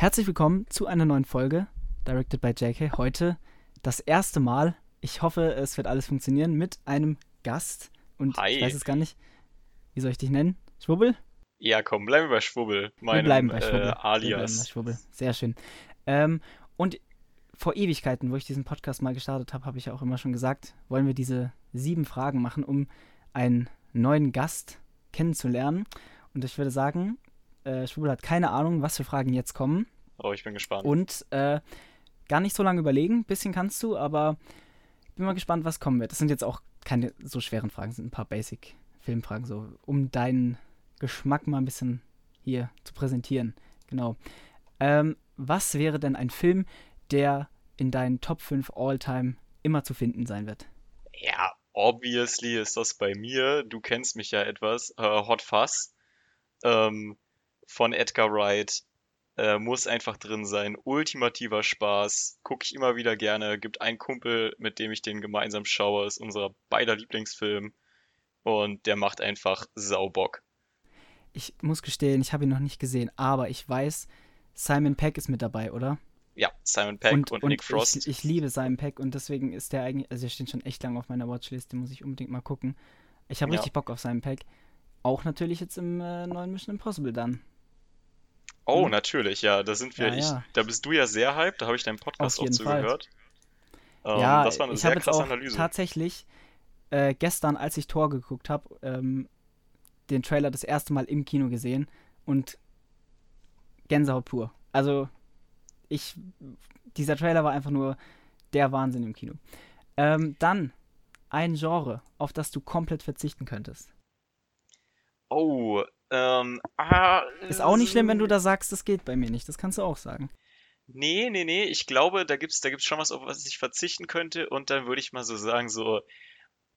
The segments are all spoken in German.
Herzlich willkommen zu einer neuen Folge, directed by JK. Heute das erste Mal, ich hoffe, es wird alles funktionieren, mit einem Gast. Und Hi. ich weiß es gar nicht, wie soll ich dich nennen? Schwubbel? Ja, komm, bleiben wir bei Schwubbel, Wir meinem bleiben bei Schwubbel. äh, Wir bleiben bei Alias. Schwubbel. Sehr schön. Ähm, und vor Ewigkeiten, wo ich diesen Podcast mal gestartet habe, habe ich ja auch immer schon gesagt, wollen wir diese sieben Fragen machen, um einen neuen Gast kennenzulernen. Und ich würde sagen, äh, Schwubbel hat keine Ahnung, was für Fragen jetzt kommen. Oh, ich bin gespannt. Und äh, gar nicht so lange überlegen. Bisschen kannst du, aber bin mal gespannt, was kommen wird. Das sind jetzt auch keine so schweren Fragen, sind ein paar Basic-Filmfragen, so um deinen Geschmack mal ein bisschen hier zu präsentieren. Genau. Ähm, was wäre denn ein Film, der in deinen Top 5 All-Time immer zu finden sein wird? Ja, obviously ist das bei mir. Du kennst mich ja etwas. Äh, Hot Fuzz ähm, von Edgar Wright äh, muss einfach drin sein. Ultimativer Spaß. Gucke ich immer wieder gerne. Gibt einen Kumpel, mit dem ich den gemeinsam schaue. Ist unser beider Lieblingsfilm. Und der macht einfach Saubock. Ich muss gestehen, ich habe ihn noch nicht gesehen, aber ich weiß, Simon Peck ist mit dabei, oder? Ja, Simon Peck und, Nick Frost. Ich, ich liebe Simon Peck und deswegen ist der eigentlich, also der steht schon echt lange auf meiner Watchlist, den muss ich unbedingt mal gucken. Ich habe Ja. richtig Bock auf Simon Peck. Auch natürlich jetzt im äh, neuen Mission Impossible dann. Oh, Mhm. natürlich, ja, da sind wir. Ja, ich, ja. da bist du ja sehr hyped, da habe ich deinen Podcast auch zugehört. Ähm, ja, das war eine ich sehr krasse auch Analyse. tatsächlich äh, gestern, als ich Tor geguckt habe, ähm, den Trailer das erste Mal im Kino gesehen und Gänsehaut pur. Also ich, dieser Trailer war einfach nur der Wahnsinn im Kino. Ähm, dann ein Genre, auf das du komplett verzichten könntest. Oh, ähm, ah, Ist auch nicht schlimm, wenn du da sagst, das geht bei mir nicht. Das kannst du auch sagen. Nee, nee, nee, ich glaube, da gibt's, da gibt's schon was, auf was ich verzichten könnte und dann würde ich mal so sagen, so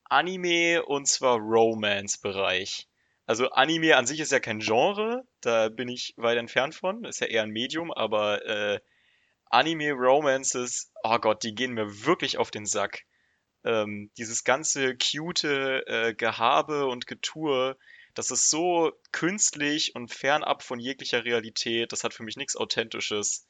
Anime und zwar Romance-Bereich. Also Anime an sich ist ja kein Genre, da bin ich weit entfernt von, ist ja eher ein Medium, aber äh, Anime-Romances, oh Gott, die gehen mir wirklich auf den Sack. Ähm, dieses ganze cute äh, Gehabe und Getue, das ist so künstlich und fernab von jeglicher Realität, das hat für mich nichts Authentisches.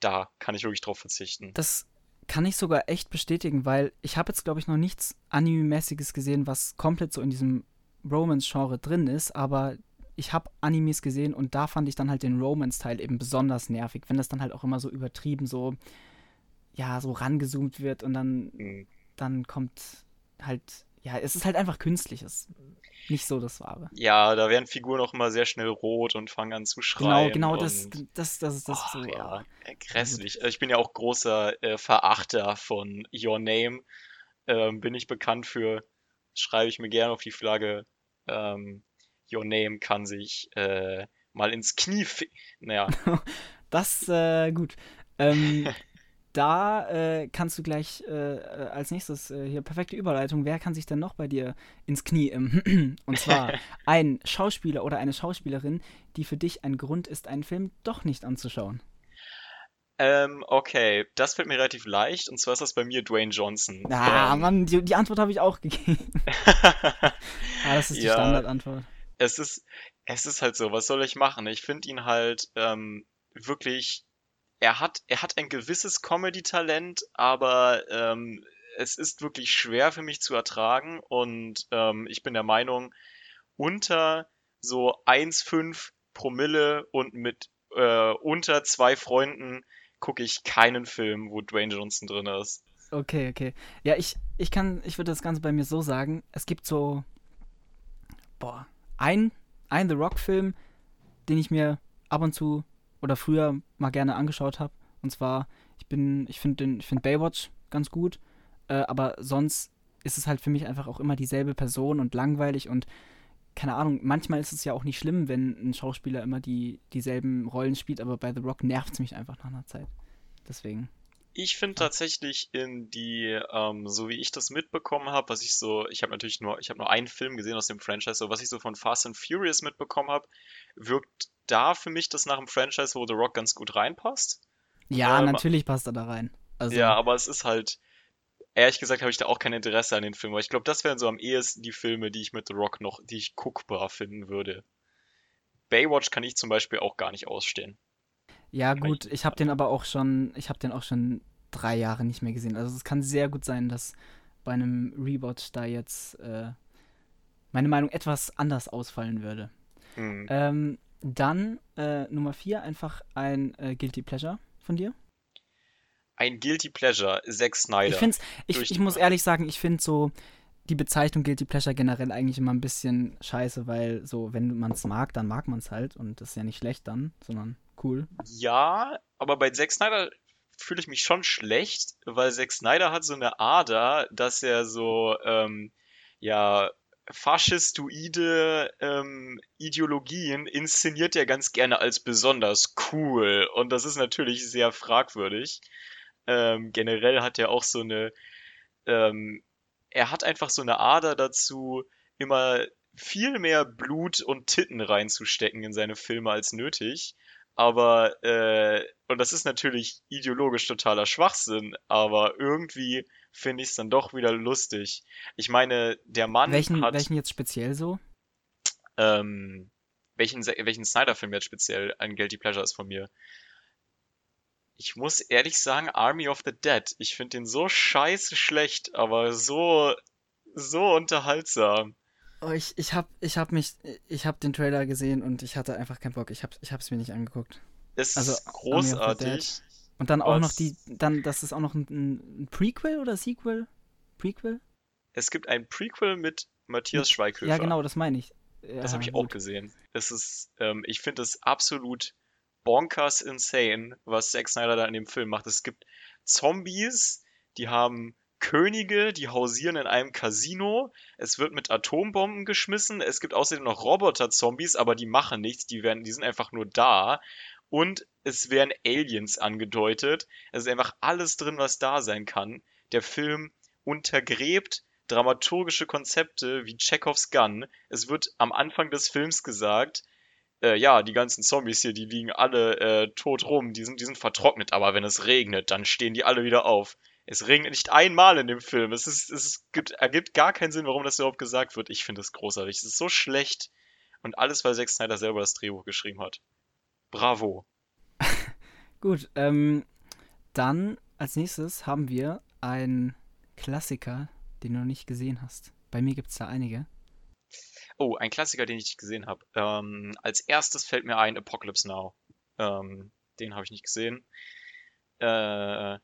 Da kann ich wirklich drauf verzichten. Das kann ich sogar echt bestätigen, weil ich habe jetzt, glaube ich, noch nichts Anime-mäßiges gesehen, was komplett so in diesem Romance-Genre drin ist, aber ich habe Animes gesehen und da fand ich dann halt den Romance-Teil eben besonders nervig, wenn das dann halt auch immer so übertrieben so, ja, so rangezoomt wird und dann, Hm. dann kommt halt, ja, es ist halt einfach künstlich, es ist nicht so das Wahre. Ja, da werden Figuren auch immer sehr schnell rot und fangen an zu Genau, schreien. genau, das, und, das, das ist das Ach, so, ja, äh, grässlich. Also Ich bin ja auch großer äh, Verachter von Your Name. Ähm, bin ich bekannt für, schreibe ich mir gerne auf die Flagge. Ähm, Your Name kann sich äh, mal ins Knie. Naja, Das, äh, gut. Ähm, da äh, kannst du gleich äh, äh, als nächstes äh, hier perfekte Überleitung. Wer kann sich denn noch bei dir ins Knie? Ähm, und zwar ein Schauspieler oder eine Schauspielerin, die für dich ein Grund ist, einen Film doch nicht anzuschauen. ähm, okay, das fällt mir relativ leicht. Und zwar ist das bei mir Dwayne Johnson. Ah, Ähm, Mann, die, die Antwort habe ich auch gegeben. ah, das ist die Ja, Standardantwort. es ist, es ist halt so, was soll ich machen? Ich finde ihn halt ähm, wirklich, er hat, er hat ein gewisses Comedy-Talent, aber ähm, es ist wirklich schwer für mich zu ertragen und ähm, ich bin der Meinung, unter so 1,5 Promille und mit äh, unter zwei Freunden gucke ich keinen Film, wo Dwayne Johnson drin ist. Okay, okay. Ja, ich, ich kann, ich würde das Ganze bei mir so sagen. Es gibt so, boah, ein, ein The Rock-Film, den ich mir ab und zu oder früher mal gerne angeschaut habe. Und zwar, ich bin, ich finde den, ich finde Baywatch ganz gut, äh, aber sonst ist es halt für mich einfach auch immer dieselbe Person und langweilig und keine Ahnung, manchmal ist es ja auch nicht schlimm, wenn ein Schauspieler immer die, dieselben Rollen spielt, aber bei The Rock nervt es mich einfach nach einer Zeit. Deswegen. Ich finde tatsächlich in die, ähm, so wie ich das mitbekommen habe, was ich so, ich habe natürlich nur, ich habe nur einen Film gesehen aus dem Franchise, so was ich so von Fast and Furious mitbekommen habe, wirkt da für mich das nach einem Franchise, wo The Rock ganz gut reinpasst. Ja, Ähm, natürlich passt er da rein. Also, Ja, aber es ist halt, ehrlich gesagt habe ich da auch kein Interesse an den Filmen, weil ich glaube, das wären so am ehesten die Filme, die ich mit The Rock noch, die ich guckbar finden würde. Baywatch kann ich zum Beispiel auch gar nicht ausstehen. Ja, gut, ich habe den aber auch schon, ich habe den auch schon drei Jahre nicht mehr gesehen. Also es kann sehr gut sein, dass bei einem Rewatch da jetzt äh, meine Meinung etwas anders ausfallen würde. Hm. Ähm, dann äh, Nummer vier, einfach ein äh, Guilty Pleasure von dir. Ein Guilty Pleasure, Zack Snyder. Ich, find's, ich, ich muss ehrlich sagen, ich finde so die Bezeichnung Guilty Pleasure generell eigentlich immer ein bisschen scheiße, weil so, wenn man es mag, dann mag man es halt und das ist ja nicht schlecht dann, sondern cool. Ja, aber bei Zack Snyder fühle ich mich schon schlecht, weil Zack Snyder hat so eine Ader, dass er so, ähm, ja, faschistoide ähm, Ideologien inszeniert er ganz gerne als besonders cool. Und das ist natürlich sehr fragwürdig. Ähm, generell hat er auch so eine, ähm, er hat einfach so eine Ader dazu, immer viel mehr Blut und Titten reinzustecken in seine Filme als nötig. Aber, äh, und das ist natürlich ideologisch totaler Schwachsinn, aber irgendwie finde ich es dann doch wieder lustig. Ich meine, der Mann Welchen, hat, welchen jetzt speziell so? ähm, welchen, welchen Snyder-Film jetzt speziell ein Guilty Pleasure ist von mir? Ich muss ehrlich sagen, Army of the Dead. Ich finde den so scheiße schlecht, aber so, so unterhaltsam. Oh, ich, ich hab, ich hab mich, ich hab den Trailer gesehen und ich hatte einfach keinen Bock. Ich hab, ich hab's mir nicht angeguckt. Es Also, ist the großartig. Und dann auch noch die, dann, das ist auch noch ein, ein Prequel oder Sequel? Prequel? Es gibt ein Prequel mit Matthias Schweighöfer. Ja, genau, das meine ich. Das Ja, habe ich auch gut. gesehen. Es ist, ähm, ich finde es absolut bonkers insane, was Zack Snyder da in dem Film macht. Es gibt Zombies, die haben Könige, die hausieren in einem Casino. Es wird mit Atombomben geschmissen. Es gibt außerdem noch Roboter-Zombies, aber die machen nichts. Die werden, die sind einfach nur da. Und es werden Aliens angedeutet. Es ist einfach alles drin, was da sein kann. Der Film untergräbt dramaturgische Konzepte wie Chekhovs Gun. Es wird am Anfang des Films gesagt, äh, ja, die ganzen Zombies hier, die liegen alle äh, tot rum, die sind, die sind vertrocknet, aber wenn es regnet, dann stehen die alle wieder auf. Es regnet nicht einmal in dem Film. Es ist, es gibt, ergibt gar keinen Sinn, warum das überhaupt gesagt wird. Ich finde es großartig. Es ist so schlecht. Und alles, weil Zack Snyder selber das Drehbuch geschrieben hat. Bravo. Gut, ähm, dann als nächstes haben wir einen Klassiker, den du noch nicht gesehen hast. Bei mir gibt es da einige. Oh, ein Klassiker, den ich nicht gesehen habe. Ähm, als erstes fällt mir ein Apocalypse Now. Ähm, den habe ich nicht gesehen. Äh,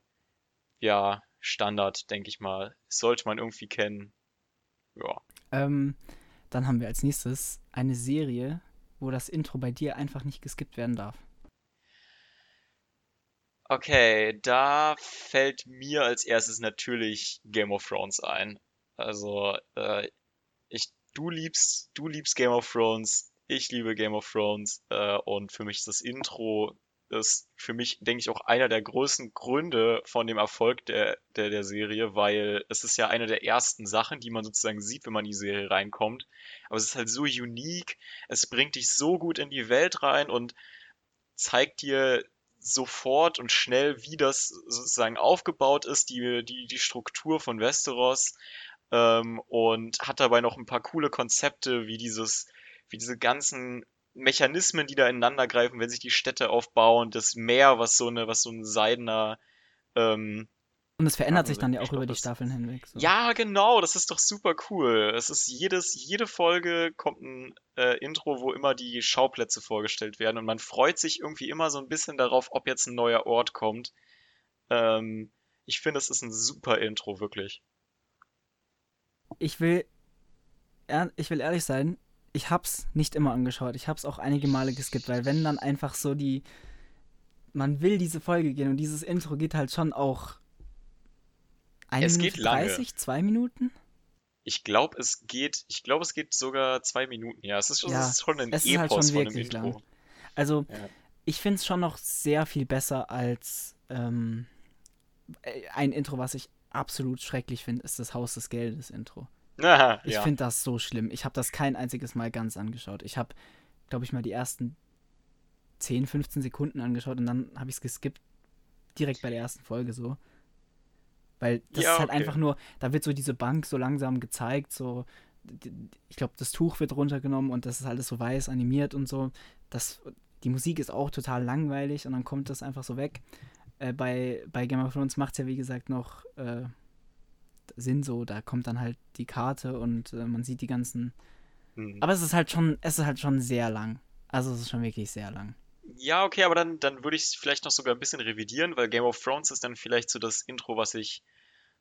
ja, Standard, denke ich mal. Sollte man irgendwie kennen. Ja. Ähm, dann haben wir als nächstes eine Serie, wo das Intro bei dir einfach nicht geskippt werden darf. Okay, da fällt mir als erstes natürlich Game of Thrones ein. Also, äh, ich, du liebst, du liebst Game of Thrones, ich liebe Game of Thrones, äh, und für mich ist das Intro, ist für mich, denke ich, auch einer der größten Gründe von dem Erfolg der, der, der Serie, weil es ist ja eine der ersten Sachen, die man sozusagen sieht, wenn man in die Serie reinkommt. Aber es ist halt so unique, es bringt dich so gut in die Welt rein und zeigt dir sofort und schnell, wie das sozusagen aufgebaut ist, die, die, die Struktur von Westeros, ähm, und hat dabei noch ein paar coole Konzepte, wie dieses, wie diese ganzen Mechanismen, die da ineinander greifen, wenn sich die Städte aufbauen, das Meer, was so eine, was so ein seidener, ähm, Und es verändert sich dann ja auch glaub, über die Staffeln hinweg. So. ja, genau, das ist doch super cool. Es ist jedes, jede Folge kommt ein äh, Intro, wo immer die Schauplätze vorgestellt werden und man freut sich irgendwie immer so ein bisschen darauf, ob jetzt ein neuer Ort kommt. Ähm, ich finde, es ist ein super Intro, wirklich. Ich will, ich will ehrlich sein, ich hab's nicht immer angeschaut. Ich hab's auch einige Male geskippt, weil wenn dann einfach so die, man will diese Folge gehen und dieses Intro geht halt schon auch eine Es Minute geht lange. 30, zwei Minuten? Ich glaube, es geht, ich glaube, es geht sogar zwei Minuten. Ja, es ist, Ja, es ist schon ein es ist halt Epos schon von einem wirklich Intro. lang. Also, Ja. ich finde es schon noch sehr viel besser als ähm, äh, ein Intro, was ich absolut schrecklich finde, ist das Haus des Geldes Intro. Aha, Ich ja. finde das so schlimm. Ich habe das kein einziges Mal ganz angeschaut. Ich habe, glaube ich, mal die ersten 10, 15 Sekunden angeschaut und dann habe ich es geskippt. Direkt bei der ersten Folge so. Weil das Ja, ist halt okay. einfach nur, da wird so diese Bank so langsam gezeigt, so. Ich glaube, das Tuch wird runtergenommen und das ist alles so weiß animiert und so. Das, die Musik ist auch total langweilig und dann kommt das einfach so weg. Äh, bei, bei Game of Thrones macht es ja, wie gesagt, noch äh, Sinn so, da kommt dann halt die Karte und äh, man sieht die ganzen. Hm. Aber es ist halt schon, es ist halt schon sehr lang. Also es ist schon wirklich sehr lang. Ja, okay, aber dann, dann würde ich es vielleicht noch sogar ein bisschen revidieren, weil Game of Thrones ist dann vielleicht so das Intro, was ich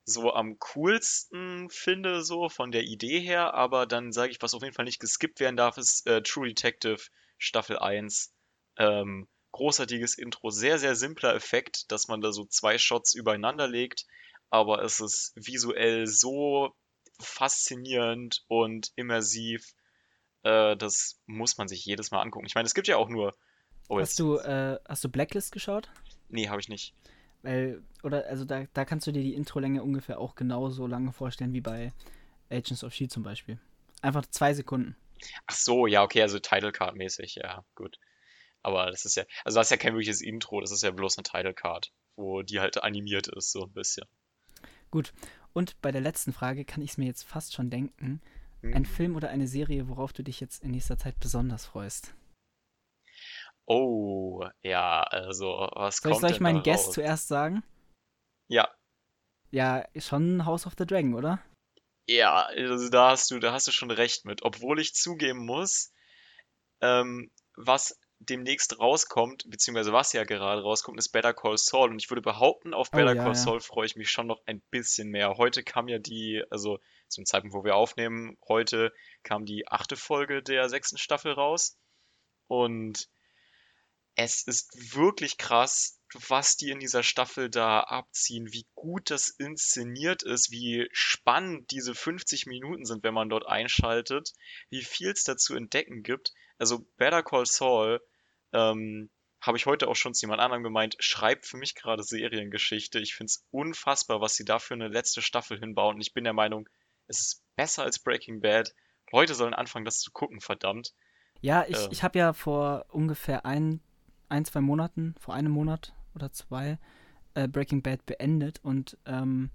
so am coolsten finde, so von der Idee her, aber dann sage ich, was auf jeden Fall nicht geskippt werden darf, ist äh, True Detective Staffel 1. Ähm, großartiges Intro, sehr, sehr simpler Effekt, dass man da so zwei Shots übereinander legt, aber es ist visuell so faszinierend und immersiv, äh, das muss man sich jedes Mal angucken. Ich meine, es gibt ja auch nur. Oh, hast, du, äh, hast du Blacklist geschaut? Nee, habe ich nicht. Weil, oder, also da, da kannst du dir die Introlänge ungefähr auch genauso lange vorstellen wie bei Agents of Shield zum Beispiel. Einfach zwei Sekunden. Ach so, ja, okay, also Title Card mäßig, ja, gut. Aber das ist ja, also das ist ja kein wirkliches Intro, das ist ja bloß eine Title Card, wo die halt animiert ist, so ein bisschen. Gut. Und bei der letzten Frage kann ich es mir jetzt fast schon denken. Hm. Ein Film oder eine Serie, worauf du dich jetzt in nächster Zeit besonders freust? Oh, ja, also was soll kommt ich, soll ich meinen Guest zuerst sagen? Ja. Ja, schon House of the Dragon, oder? Ja, also da hast du, da hast du schon recht mit. Obwohl ich zugeben muss, ähm, was demnächst rauskommt, beziehungsweise was ja gerade rauskommt, ist Better Call Saul. Und ich würde behaupten, auf Better oh, ja, Call Saul ja. freue ich mich schon noch ein bisschen mehr. Heute kam ja die, also zum Zeitpunkt, wo wir aufnehmen, heute kam die achte Folge der sechsten Staffel raus. Und es ist wirklich krass, was die in dieser Staffel da abziehen, wie gut das inszeniert ist, wie spannend diese 50 Minuten sind, wenn man dort einschaltet, wie viel es dazu entdecken gibt. Also Better Call Saul ähm, habe ich heute auch schon zu jemand anderem gemeint, schreibt für mich gerade Seriengeschichte. Ich finde es unfassbar, was sie da für eine letzte Staffel hinbauen. Und ich bin der Meinung, es ist besser als Breaking Bad. Leute sollen anfangen, das zu gucken, verdammt. Ja, ich, ähm. ich habe ja vor ungefähr ein, ein, zwei Monaten, vor einem Monat oder zwei, äh, Breaking Bad beendet und ähm,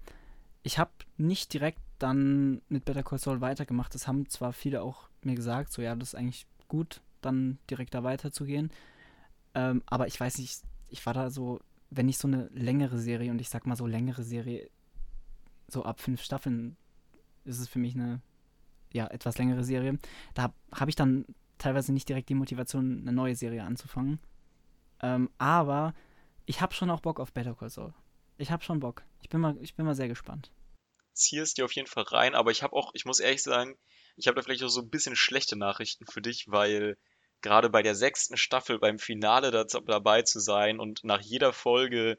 ich habe nicht direkt dann mit Better Call Saul weitergemacht. Das haben zwar viele auch mir gesagt, so ja, das ist eigentlich gut, dann direkt da weiterzugehen. Ähm, aber ich weiß nicht, ich war da so, wenn ich so eine längere Serie, und ich sag mal so längere Serie, so ab fünf Staffeln ist es für mich eine, ja, etwas längere Serie. Da habe hab ich dann teilweise nicht direkt die Motivation, eine neue Serie anzufangen. Ähm, aber ich habe schon auch Bock auf Better Call Saul. Ich habe schon Bock. Ich bin mal, ich bin mal sehr gespannt. Zieh es dir auf jeden Fall rein, aber ich habe auch, ich muss ehrlich sagen, ich habe da vielleicht auch so ein bisschen schlechte Nachrichten für dich, weil gerade bei der sechsten Staffel beim Finale da, dabei zu sein und nach jeder Folge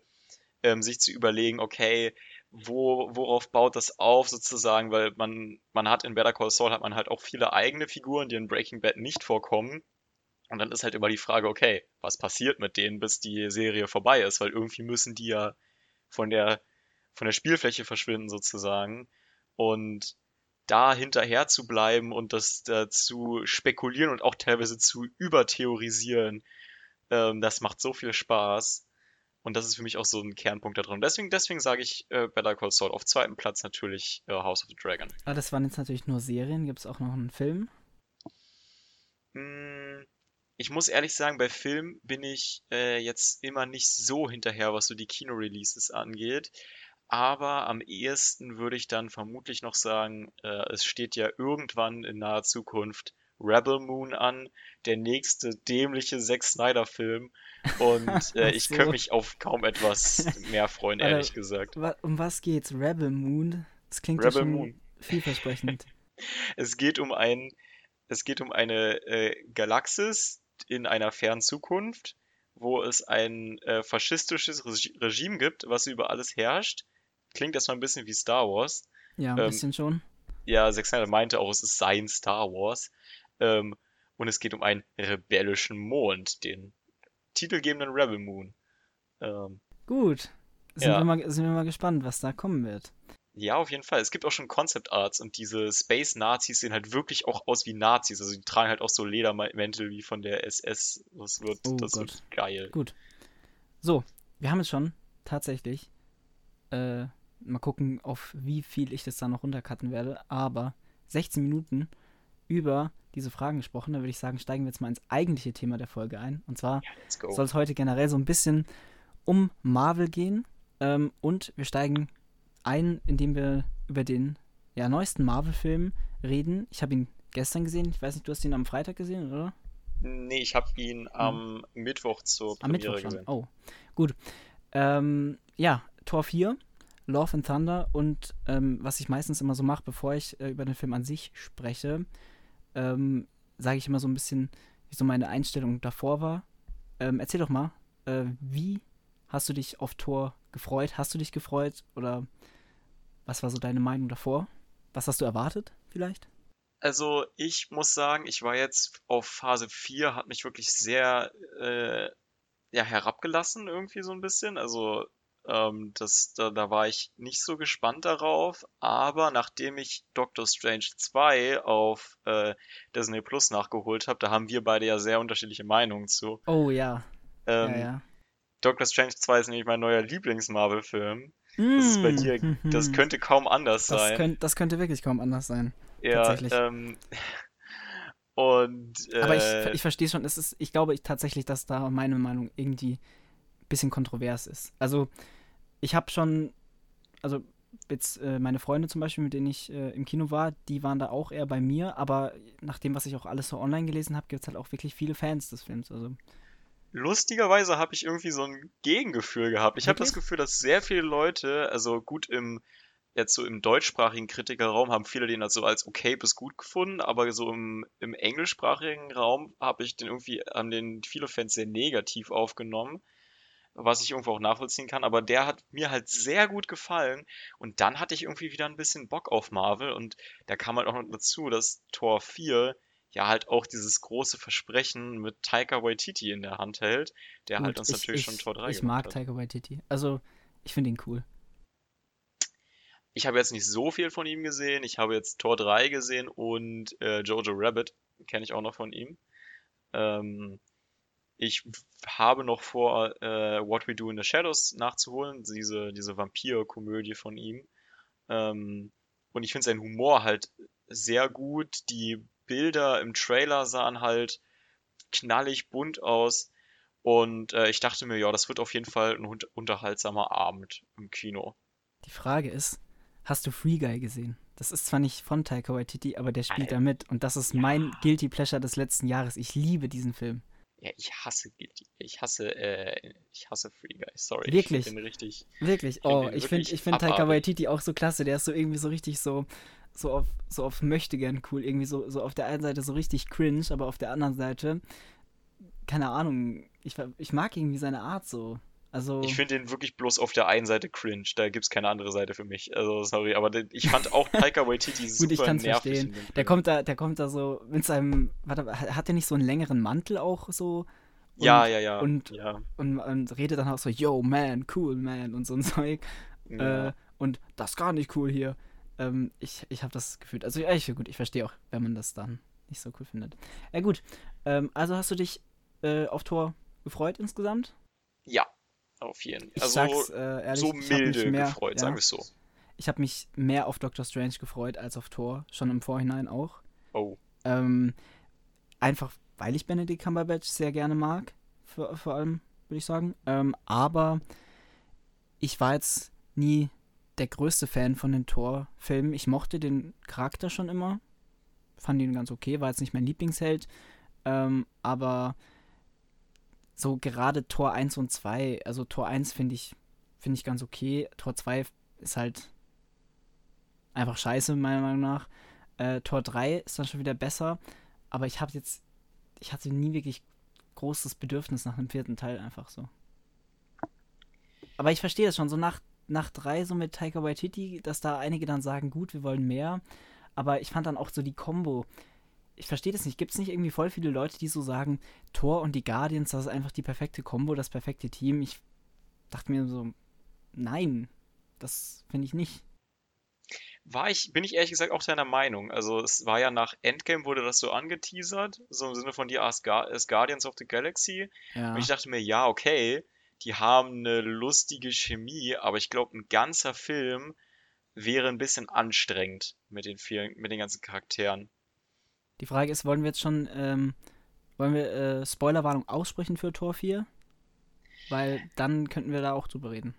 ähm, sich zu überlegen, okay, wo, worauf baut das auf sozusagen, weil man, man hat in Better Call Saul hat man halt auch viele eigene Figuren, die in Breaking Bad nicht vorkommen. Und dann ist halt immer die Frage, okay, was passiert mit denen, bis die Serie vorbei ist, weil irgendwie müssen die ja von der, von der Spielfläche verschwinden sozusagen. Und da hinterher zu bleiben und das äh, zu spekulieren und auch teilweise zu übertheorisieren, ähm, das macht so viel Spaß. Und das ist für mich auch so ein Kernpunkt da drin. Deswegen, deswegen sage ich äh, Better Call Saul. Auf zweiten Platz natürlich äh, House of the Dragon. Aber ah, das waren jetzt natürlich nur Serien. Gibt es auch noch einen Film? Hm, ich muss ehrlich sagen, bei Film bin ich äh, jetzt immer nicht so hinterher, was so die Kino-Releases angeht. Aber am ehesten würde ich dann vermutlich noch sagen, äh, es steht ja irgendwann in naher Zukunft Rebel Moon an, der nächste dämliche Zack Snyder-Film. Und äh, ich so. könnte mich auf kaum etwas mehr freuen, ehrlich gesagt. Um was geht's? Rebel Moon? Das klingt Rebel ja schon Moon. vielversprechend. es geht um ein, es geht um eine äh, Galaxis in einer fernen Zukunft, wo es ein äh, faschistisches Regime gibt, was über alles herrscht klingt erstmal ein bisschen wie Star Wars. Ja, ein ähm, bisschen schon. Ja, Zack Snyder meinte auch, es ist sein Star Wars. Ähm, und es geht um einen rebellischen Mond, den titelgebenden Rebel Moon. Ähm, Gut. Sind, ja. wir mal, sind wir mal gespannt, was da kommen wird. Ja, auf jeden Fall. Es gibt auch schon Concept Arts und diese Space Nazis sehen halt wirklich auch aus wie Nazis. Also die tragen halt auch so Ledermäntel wie von der SS. Das wird, oh das Gott. wird geil. Gut. So, wir haben es schon tatsächlich äh, Mal gucken, auf wie viel ich das da noch runtercutten werde. Aber 16 Minuten über diese Fragen gesprochen. Da würde ich sagen, steigen wir jetzt mal ins eigentliche Thema der Folge ein. Und zwar Ja, soll es heute generell so ein bisschen um Marvel gehen. Ähm, und wir steigen ein, indem wir über den ja, neuesten Marvel-Film reden. Ich habe ihn gestern gesehen. Ich weiß nicht, du hast ihn am Freitag gesehen, oder? Nee, ich habe ihn am Mittwoch zur Am Premiere Mittwoch schon. gesehen. Oh, gut. Ähm, ja, Tor 4, Love and Thunder. Und ähm, was ich meistens immer so mache, bevor ich äh, über den Film an sich spreche, ähm, sage ich immer so ein bisschen, wie so meine Einstellung davor war. Ähm, erzähl doch mal, äh, wie hast du dich auf Tor gefreut? Hast du dich gefreut? Oder was war so deine Meinung davor? Was hast du erwartet, vielleicht? Also ich muss sagen, ich war jetzt auf Phase 4, hat mich wirklich sehr äh, ja, herabgelassen irgendwie so ein bisschen. Also ähm, das, da, da war ich nicht so gespannt darauf. Aber nachdem ich Doctor Strange 2 auf äh, Disney Plus nachgeholt habe, da haben wir beide ja sehr unterschiedliche Meinungen zu. Oh ja. Ähm, ja, ja. Doctor Strange 2 ist nämlich mein neuer Lieblings-Marvel-Film. Das ist bei dir, das Mhm. könnte kaum anders Das, sein. könnt, das könnte wirklich kaum anders sein. Ja, tatsächlich. ähm, und Aber ich, äh, ich verstehe schon, es ist, ich glaube ich, tatsächlich, dass da meine Meinung irgendwie ein bisschen kontrovers ist. Also, ich habe schon, also jetzt äh, meine Freunde zum Beispiel, mit denen ich äh, im Kino war, die waren da auch eher bei mir, aber nach dem, was ich auch alles so online gelesen habe, gibt es halt auch wirklich viele Fans des Films. Also, lustigerweise habe ich irgendwie so ein Gegengefühl gehabt. Ich habe das? Gefühl, dass sehr viele Leute, also gut im jetzt so im deutschsprachigen Kritikerraum haben viele den also als okay bis gut gefunden, aber so im, im englischsprachigen Raum habe ich den irgendwie, haben den viele Fans sehr negativ aufgenommen, was ich irgendwo auch nachvollziehen kann, aber der hat mir halt sehr gut gefallen und dann hatte ich irgendwie wieder ein bisschen Bock auf Marvel und da kam halt auch noch dazu, dass Tor 4 ja halt auch dieses große Versprechen mit Taika Waititi in der Hand hält, der halt gut, uns ich, natürlich ich, schon Tor 3 ich gemacht mag hat. Taika Waititi. Also, ich finde ihn cool. Ich habe jetzt nicht so viel von ihm gesehen. Ich habe jetzt Tor 3 gesehen und äh, Jojo Rabbit kenne ich auch noch von ihm. Ähm, ich habe noch vor, äh, What We Do in the Shadows nachzuholen, diese, diese Vampir-Komödie von ihm. Ähm, und ich finde seinen Humor halt sehr gut. Die Bilder im Trailer sahen halt knallig bunt aus. Und äh, ich dachte mir, ja, das wird auf jeden Fall ein unterhaltsamer Abend im Kino. Die Frage ist, hast du Free Guy gesehen? Das ist zwar nicht von Taika Waititi, aber der spielt Alter. da mit. Und das ist mein Guilty Pleasure des letzten Jahres. Ich liebe diesen Film. Ja, ich hasse. Ich hasse, äh, ich hasse Free Guy. Sorry. Wirklich? Ich finde den richtig. Wirklich. Oh, ich finde ich find Taika. Waititi auch so klasse. Der ist so irgendwie so richtig so, so auf, so auf Möchtegern cool. Irgendwie so, so auf der einen Seite so richtig cringe, aber auf der anderen Seite, keine Ahnung, ich, ich mag irgendwie seine Art so. Also, Ich finde den wirklich bloß auf der einen Seite cringe. Da gibt's keine andere Seite für mich. Also, sorry, aber den, ich fand auch Taika Waititi gut, super ich kann es nervig verstehen. Der kommt da, der kommt da so mit seinem, warte, hat der nicht so einen längeren Mantel auch so? Ja, Und- ja, ja. und- ja. und, und redet dann auch so, yo, man, cool, man und so ein Zeug. ja. Äh, und das ist gar nicht cool hier. Ähm, ich ich habe das gefühlt. Also, ja, ich, gut, ich verstehe auch, wenn man das dann nicht so cool findet. Ja, gut. Ähm, also hast du dich äh, auf Tor gefreut insgesamt? ja, auf jeden Ich Also, sag's äh, ehrlich. so ich hab mich milde mehr, gefreut, ja, sagen wir es so. Ich habe mich mehr auf Doctor Strange gefreut als auf Tor, schon im Vorhinein auch. Oh. Ähm, einfach, weil ich Benedict Cumberbatch sehr gerne mag, vor, vor allem, würde ich sagen. Ähm, aber ich war jetzt nie der größte Fan von den Thor-Filmen. Ich mochte den Charakter schon immer, fand ihn ganz okay, war jetzt nicht mein Lieblingsheld, ähm, aber so gerade Tor 1 und 2, also Tor 1 finde ich, finde ich ganz okay, Tor 2 ist halt einfach scheiße, meiner Meinung nach. Äh, Tor 3 ist dann schon wieder besser, aber ich habe jetzt, ich hatte nie wirklich großes Bedürfnis nach einem vierten Teil einfach so. Aber ich verstehe das schon, so nach, nach drei, so mit Taika Waititi, dass da einige dann sagen, gut, wir wollen mehr, aber ich fand dann auch so die Combo, ich verstehe das nicht, gibt es nicht irgendwie voll viele Leute, die so sagen, Thor und die Guardians, das ist einfach die perfekte Combo, das perfekte Team. Ich dachte mir so, nein, das finde ich nicht. War ich, bin ich ehrlich gesagt auch deiner Meinung. Also es war ja nach Endgame wurde das so angeteasert, so im Sinne von die as, Guar- as Guardians of the Galaxy. Ja. Und ich dachte mir, ja, okay, die haben eine lustige Chemie, aber ich glaube, ein ganzer Film wäre ein bisschen anstrengend mit den vielen, mit den ganzen Charakteren. Die Frage ist, wollen wir jetzt schon, ähm, wollen wir äh, Spoilerwarnung aussprechen für Tor 4? Weil dann könnten wir da auch drüber reden.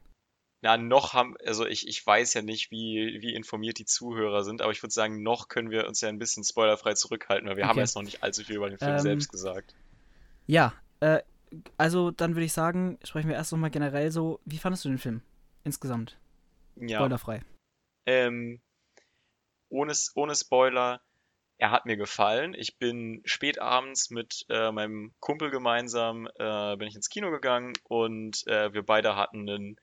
Na, noch haben, also ich, ich weiß ja nicht, wie, wie informiert die Zuhörer sind, aber ich würde sagen, noch können wir uns ja ein bisschen spoilerfrei zurückhalten, weil wir Okay. haben jetzt noch nicht allzu viel über den Film Ähm, selbst gesagt. Ja, äh, also dann würde ich sagen, sprechen wir erst nochmal generell so, wie fandest du den Film insgesamt? Ja. Spoilerfrei. Ähm, ohne, ohne Spoiler, er hat mir gefallen. Ich bin spät abends mit äh, meinem Kumpel gemeinsam äh, bin ich ins Kino gegangen und äh, wir beide hatten einen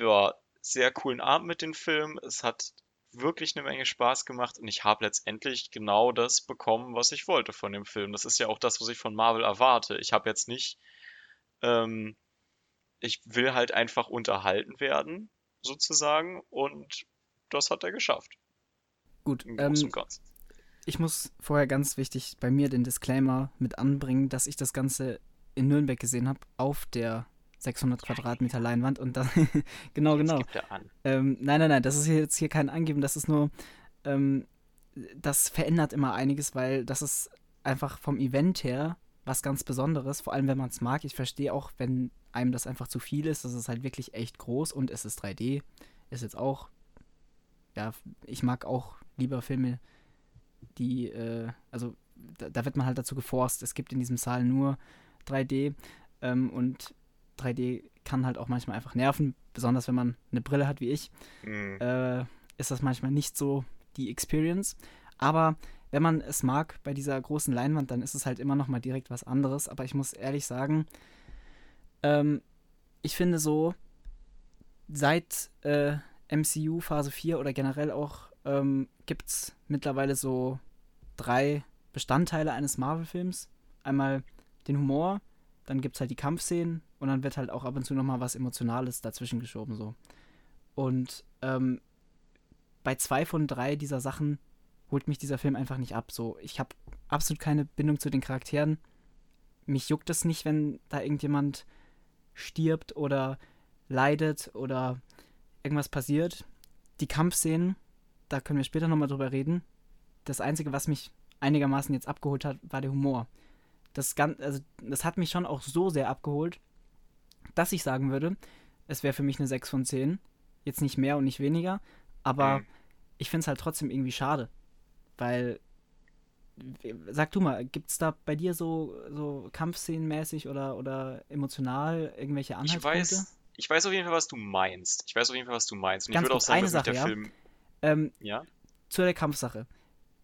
ja, sehr coolen Abend mit dem Film. Es hat wirklich eine Menge Spaß gemacht und ich habe letztendlich genau das bekommen, was ich wollte von dem Film. Das ist ja auch das, was ich von Marvel erwarte. Ich habe jetzt nicht, ähm, ich will halt einfach unterhalten werden, sozusagen, und das hat er geschafft. Gut, Im ähm, Großen und Ganzen. Ich muss vorher ganz wichtig bei mir den Disclaimer mit anbringen, dass ich das Ganze in Nürnberg gesehen habe, auf der 600 Quadratmeter Leinwand und dann, genau, genau. Ähm, nein, nein, nein, das ist jetzt hier kein Angeben, das ist nur, ähm, das verändert immer einiges, weil das ist einfach vom Event her was ganz Besonderes, vor allem wenn man es mag. Ich verstehe auch, wenn einem das einfach zu viel ist, das ist halt wirklich echt groß und es ist 3D, ist jetzt auch, ja, ich mag auch lieber Filme, die, äh, also da, da wird man halt dazu geforst, es gibt in diesem Saal nur 3D ähm, und 3D kann halt auch manchmal einfach nerven, besonders wenn man eine Brille hat wie ich Hm. äh, ist das manchmal nicht so die Experience. Aber wenn man es mag bei dieser großen Leinwand, dann ist es halt immer noch mal direkt was anderes. Aber ich muss ehrlich sagen, ähm, ich finde so, seit äh, MCU Phase 4 oder generell auch ähm, gibt es mittlerweile so drei Bestandteile eines Marvel-Films. Einmal den Humor, dann gibt es halt die Kampfszenen und dann wird halt auch ab und zu noch mal was Emotionales dazwischen geschoben so. Und ähm, bei zwei von drei dieser Sachen holt mich dieser Film einfach nicht ab. So, ich habe absolut keine Bindung zu den Charakteren. Mich juckt es nicht, wenn da irgendjemand stirbt oder leidet oder irgendwas passiert. Die Kampfszenen, da können wir später nochmal drüber reden. Das Einzige, was mich einigermaßen jetzt abgeholt hat, war der Humor. Das, gan- also, das hat mich schon auch so sehr abgeholt, dass ich sagen würde, es wäre für mich eine 6 von 10. Jetzt nicht mehr und nicht weniger, aber Mhm. ich finde es halt trotzdem irgendwie schade. Weil, sag du mal, gibt es da bei dir so, so Kampfszenenmäßig oder, oder emotional irgendwelche Ich Anhaltspunkte? weiß, ich weiß auf jeden Fall, was du meinst. Ich weiß auf jeden Fall, was du meinst. Und Ganz ich würde auch sagen, dass mich der Sache, ja? Film, Ähm, ja, zu der Kampfsache.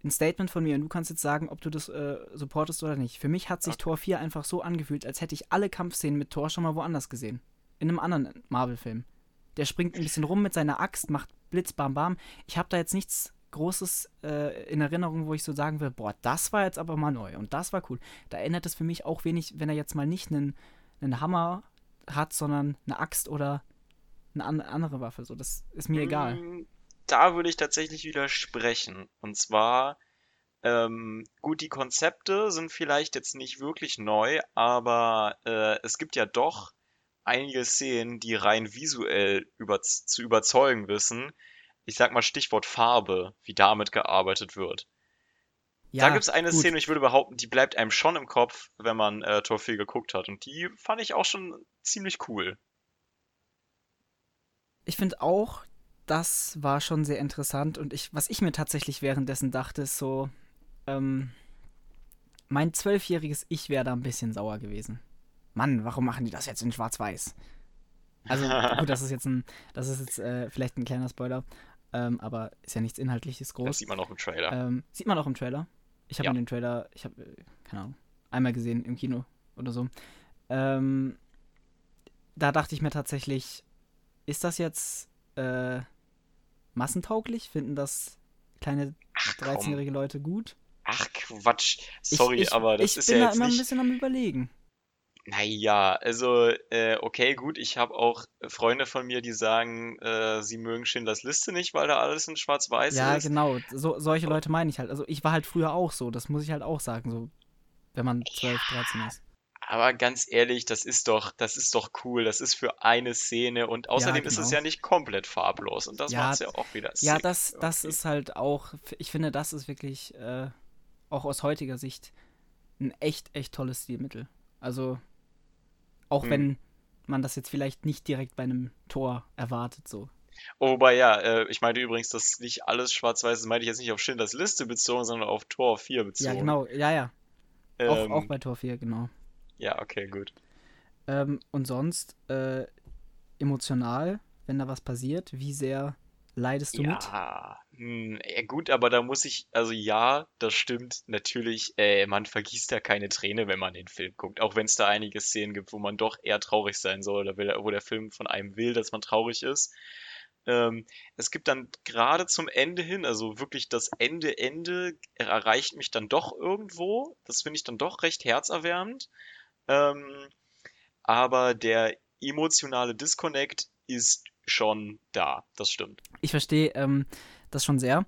Ein Statement von mir und du kannst jetzt sagen, ob du das äh, supportest oder nicht. Für mich hat sich Okay. Tor 4 einfach so angefühlt, als hätte ich alle Kampfszenen mit Thor schon mal woanders gesehen. In einem anderen Marvel-Film. Der springt ein bisschen rum mit seiner Axt, macht Blitz, Bam, Bam. Ich habe da jetzt nichts Großes äh, in Erinnerung, wo ich so sagen würde, boah, das war jetzt aber mal neu und das war cool. Da ändert es für mich auch wenig, wenn er jetzt mal nicht einen, einen Hammer hat, sondern eine Axt oder eine an andere Waffe. So, das ist mir egal. Da würde ich tatsächlich widersprechen. Und zwar, ähm, gut, die Konzepte sind vielleicht jetzt nicht wirklich neu, aber äh, es gibt ja doch einige Szenen, die rein visuell über, zu überzeugen wissen. Ich sag mal Stichwort Farbe, wie damit gearbeitet wird. Da gibt es eine gut. Szene, ich würde behaupten, die bleibt einem schon im Kopf, wenn man äh, Tor 4 geguckt hat. Und die fand ich auch schon ziemlich cool. Ich finde auch, das war schon sehr interessant und ich, was ich mir tatsächlich währenddessen dachte, ist so, ähm, mein zwölfjähriges Ich wäre da ein bisschen sauer gewesen. Mann, warum machen die das jetzt in Schwarz-Weiß? Also, gut, das ist jetzt ein, das ist jetzt äh, vielleicht ein kleiner Spoiler, ähm, aber ist ja nichts Inhaltliches Das groß. sieht man auch im Trailer. Ähm, sieht man auch im Trailer. Ich habe Ja. den Trailer, ich habe, äh, keine Ahnung, einmal gesehen im Kino oder so. Ähm, da dachte ich mir tatsächlich, ist das jetzt äh, massentauglich? Finden das kleine Ach komm. 13-jährige Leute gut? Ach Quatsch. Ich- Sorry, ich, aber das ich ist bin ja da jetzt immer ein nicht. bisschen am überlegen. Naja, also, äh, okay, gut, ich habe auch Freunde von mir, die sagen, äh, sie mögen Schindlers Liste nicht, weil da alles in Schwarz-Weiß Ja, ist. genau. So, solche Leute meine ich halt. Also ich war halt früher auch so, das muss ich halt auch sagen, so wenn man 12, 13 ist. Aber ganz ehrlich, das ist doch, das ist doch cool. Das ist für eine Szene und außerdem ist es genau. ja nicht komplett farblos und das Ja, macht's ja auch wieder Ja, das, das irgendwie. ist halt auch, ich finde, das ist wirklich äh, auch aus heutiger Sicht ein echt, echt tolles Stilmittel. Also, auch hm. wenn man das jetzt vielleicht nicht direkt bei einem Tor erwartet, so. Oh, wobei, ja, äh, ich meinte übrigens, dass nicht alles schwarz-weiß ist, meinte ich jetzt nicht auf Schindlers Liste bezogen, sondern auf Tor 4 bezogen. Ja, genau, ja, ja. Ähm, auch, auch bei Tor 4, genau. Ja, okay, gut. Ähm, und sonst, äh, emotional, wenn da was passiert, wie sehr leidest du ja, mit? Hm, ja, gut, aber da muss ich, also ja, das stimmt natürlich, äh, man vergießt da keine Träne, wenn man den Film guckt, auch wenn es da einige Szenen gibt, wo man doch eher traurig sein soll oder wo der Film von einem will, dass man traurig ist. Ähm, es gibt dann gerade zum Ende hin, also wirklich das Ende, Ende erreicht mich dann doch irgendwo. Das finde ich dann doch recht herzerwärmend. Ähm, aber der emotionale Disconnect ist schon da, das stimmt. Ich verstehe ähm, das schon sehr.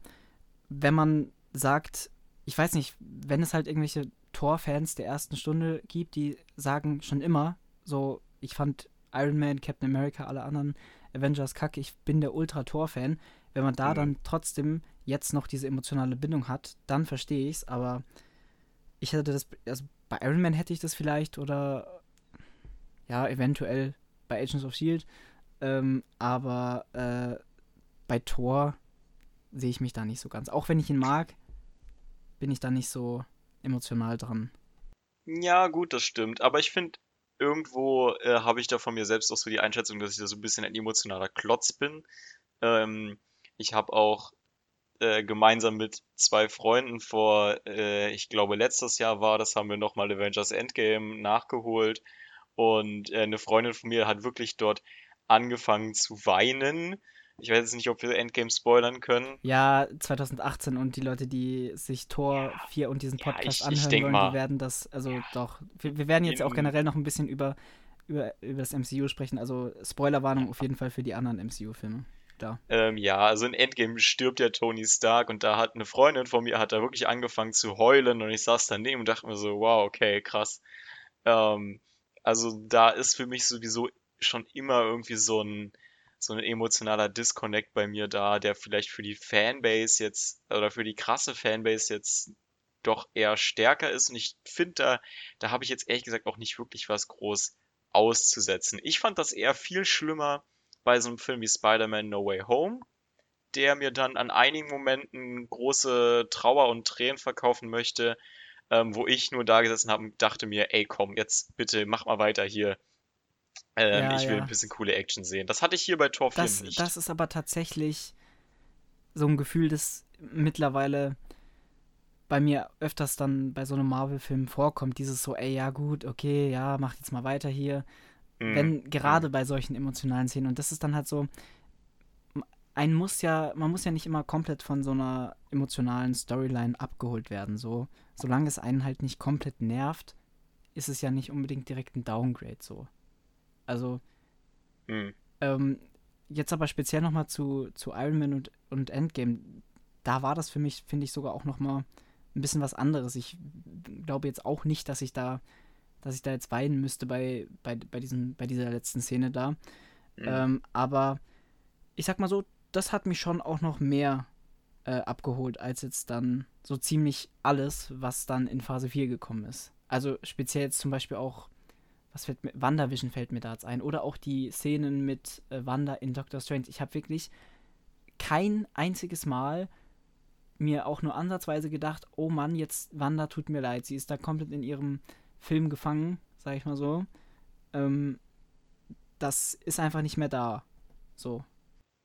Wenn man sagt, ich weiß nicht, wenn es halt irgendwelche Tor-Fans der ersten Stunde gibt, die sagen schon immer, so, ich fand Iron Man, Captain America, alle anderen Avengers kacke, ich bin der Ultra-Tor-Fan. Wenn man da mhm. dann trotzdem jetzt noch diese emotionale Bindung hat, dann verstehe ich es, aber ich hätte das, also bei Iron Man hätte ich das vielleicht oder ja, eventuell bei Agents of Shield, ähm, aber äh, bei Thor sehe ich mich da nicht so ganz. Auch wenn ich ihn mag, bin ich da nicht so emotional dran. Ja, gut, das stimmt. Aber ich finde, irgendwo äh, habe ich da von mir selbst auch so die Einschätzung, dass ich da so ein bisschen ein emotionaler Klotz bin. Ähm, ich habe auch äh, gemeinsam mit zwei Freunden vor, äh, ich glaube letztes Jahr war, das haben wir nochmal Avengers Endgame nachgeholt. Und äh, eine Freundin von mir hat wirklich dort angefangen zu weinen ich weiß jetzt nicht, ob wir Endgame spoilern können. Ja, 2018 und die Leute, die sich Tor ja, 4 und diesen Podcast ja, ich, anhören ich wollen, mal, die werden das, also ja, doch. Wir, wir, werden jetzt in, auch generell noch ein bisschen über, über, über das MCU sprechen. Also Spoilerwarnung auf jeden Fall für die anderen MCU-Filme. Da. Ähm, ja, also in Endgame stirbt ja Tony Stark und da hat eine Freundin von mir hat da wirklich angefangen zu heulen und ich saß daneben und dachte mir so, wow, okay, krass. Ähm, also da ist für mich sowieso schon immer irgendwie so ein, so ein emotionaler Disconnect bei mir da, der vielleicht für die Fanbase jetzt oder für die krasse Fanbase jetzt doch eher stärker ist. Und ich finde, da, da habe ich jetzt ehrlich gesagt auch nicht wirklich was groß auszusetzen. Ich fand das eher viel schlimmer bei so einem Film wie Spider-Man No Way Home, der mir dann an einigen Momenten große Trauer und Tränen verkaufen möchte, ähm, wo ich nur da gesessen habe und dachte mir, ey komm, jetzt bitte mach mal weiter hier. Ähm, ja, ich will ja. ein bisschen coole Action sehen. Das hatte ich hier bei Tor 4 das, nicht. Das ist aber tatsächlich so ein Gefühl, das mittlerweile bei mir öfters dann bei so einem Marvel-Film vorkommt. Dieses so, ey, ja gut, okay, ja, mach jetzt mal weiter hier. Mhm. Wenn, gerade mhm. bei solchen emotionalen Szenen. Und das ist dann halt so, ein muss ja, man muss ja nicht immer komplett von so einer emotionalen Storyline abgeholt werden. So, solange es einen halt nicht komplett nervt, ist es ja nicht unbedingt direkt ein Downgrade so. Also, mhm. ähm, jetzt aber speziell nochmal zu, zu Iron Man und, und Endgame. Da war das für mich, finde ich, sogar auch nochmal ein bisschen was anderes. Ich glaube jetzt auch nicht, dass ich da, dass ich da jetzt weinen müsste bei, bei, bei, diesen, bei dieser letzten Szene da. Mhm. Ähm, aber ich sag mal so, das hat mich schon auch noch mehr äh, abgeholt, als jetzt dann so ziemlich alles, was dann in Phase 4 gekommen ist. Also speziell jetzt zum Beispiel auch was fällt mir, WandaVision fällt mir da jetzt ein. Oder auch die Szenen mit äh, Wanda in Doctor Strange. Ich habe wirklich kein einziges Mal mir auch nur ansatzweise gedacht, oh Mann, jetzt Wanda tut mir leid. Sie ist da komplett in ihrem Film gefangen, sag ich mal so. Ähm, das ist einfach nicht mehr da. So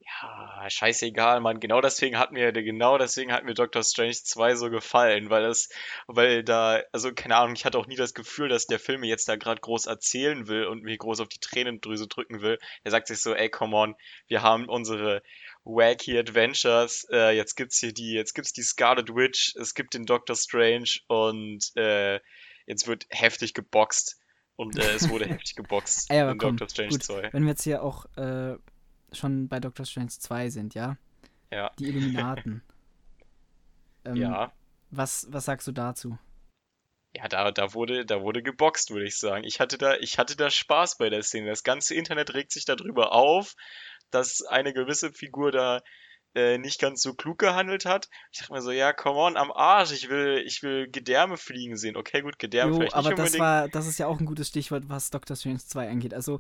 ja, scheißegal, Mann. Genau deswegen hat mir, genau deswegen hat mir Doctor Strange 2 so gefallen, weil es, weil da, also keine Ahnung, ich hatte auch nie das Gefühl, dass der Film mir jetzt da gerade groß erzählen will und mich groß auf die Tränendrüse drücken will. Er sagt sich so, ey, come on, wir haben unsere wacky Adventures, äh, jetzt gibt's hier die, jetzt gibt's die Scarlet Witch, es gibt den Doctor Strange und äh, jetzt wird heftig geboxt. Und äh, es wurde heftig geboxt Ey, in komm, Doctor Strange gut, 2. Wenn wir jetzt hier auch äh, schon bei Doctor Strange 2 sind, ja? Ja. Die Illuminaten. ähm, ja. Was, was sagst du dazu? Ja, da, da wurde, da wurde geboxt, würde ich sagen. Ich hatte da, ich hatte da Spaß bei der Szene. Das ganze Internet regt sich darüber auf, dass eine gewisse Figur da äh, nicht ganz so klug gehandelt hat. Ich dachte mir so, ja, come on, am Arsch, ich will, ich will Gedärme fliegen sehen. Okay, gut, Gedärme Jo, vielleicht aber nicht das unbedingt. war, das ist ja auch ein gutes Stichwort, was Doctor Strange 2 angeht. Also,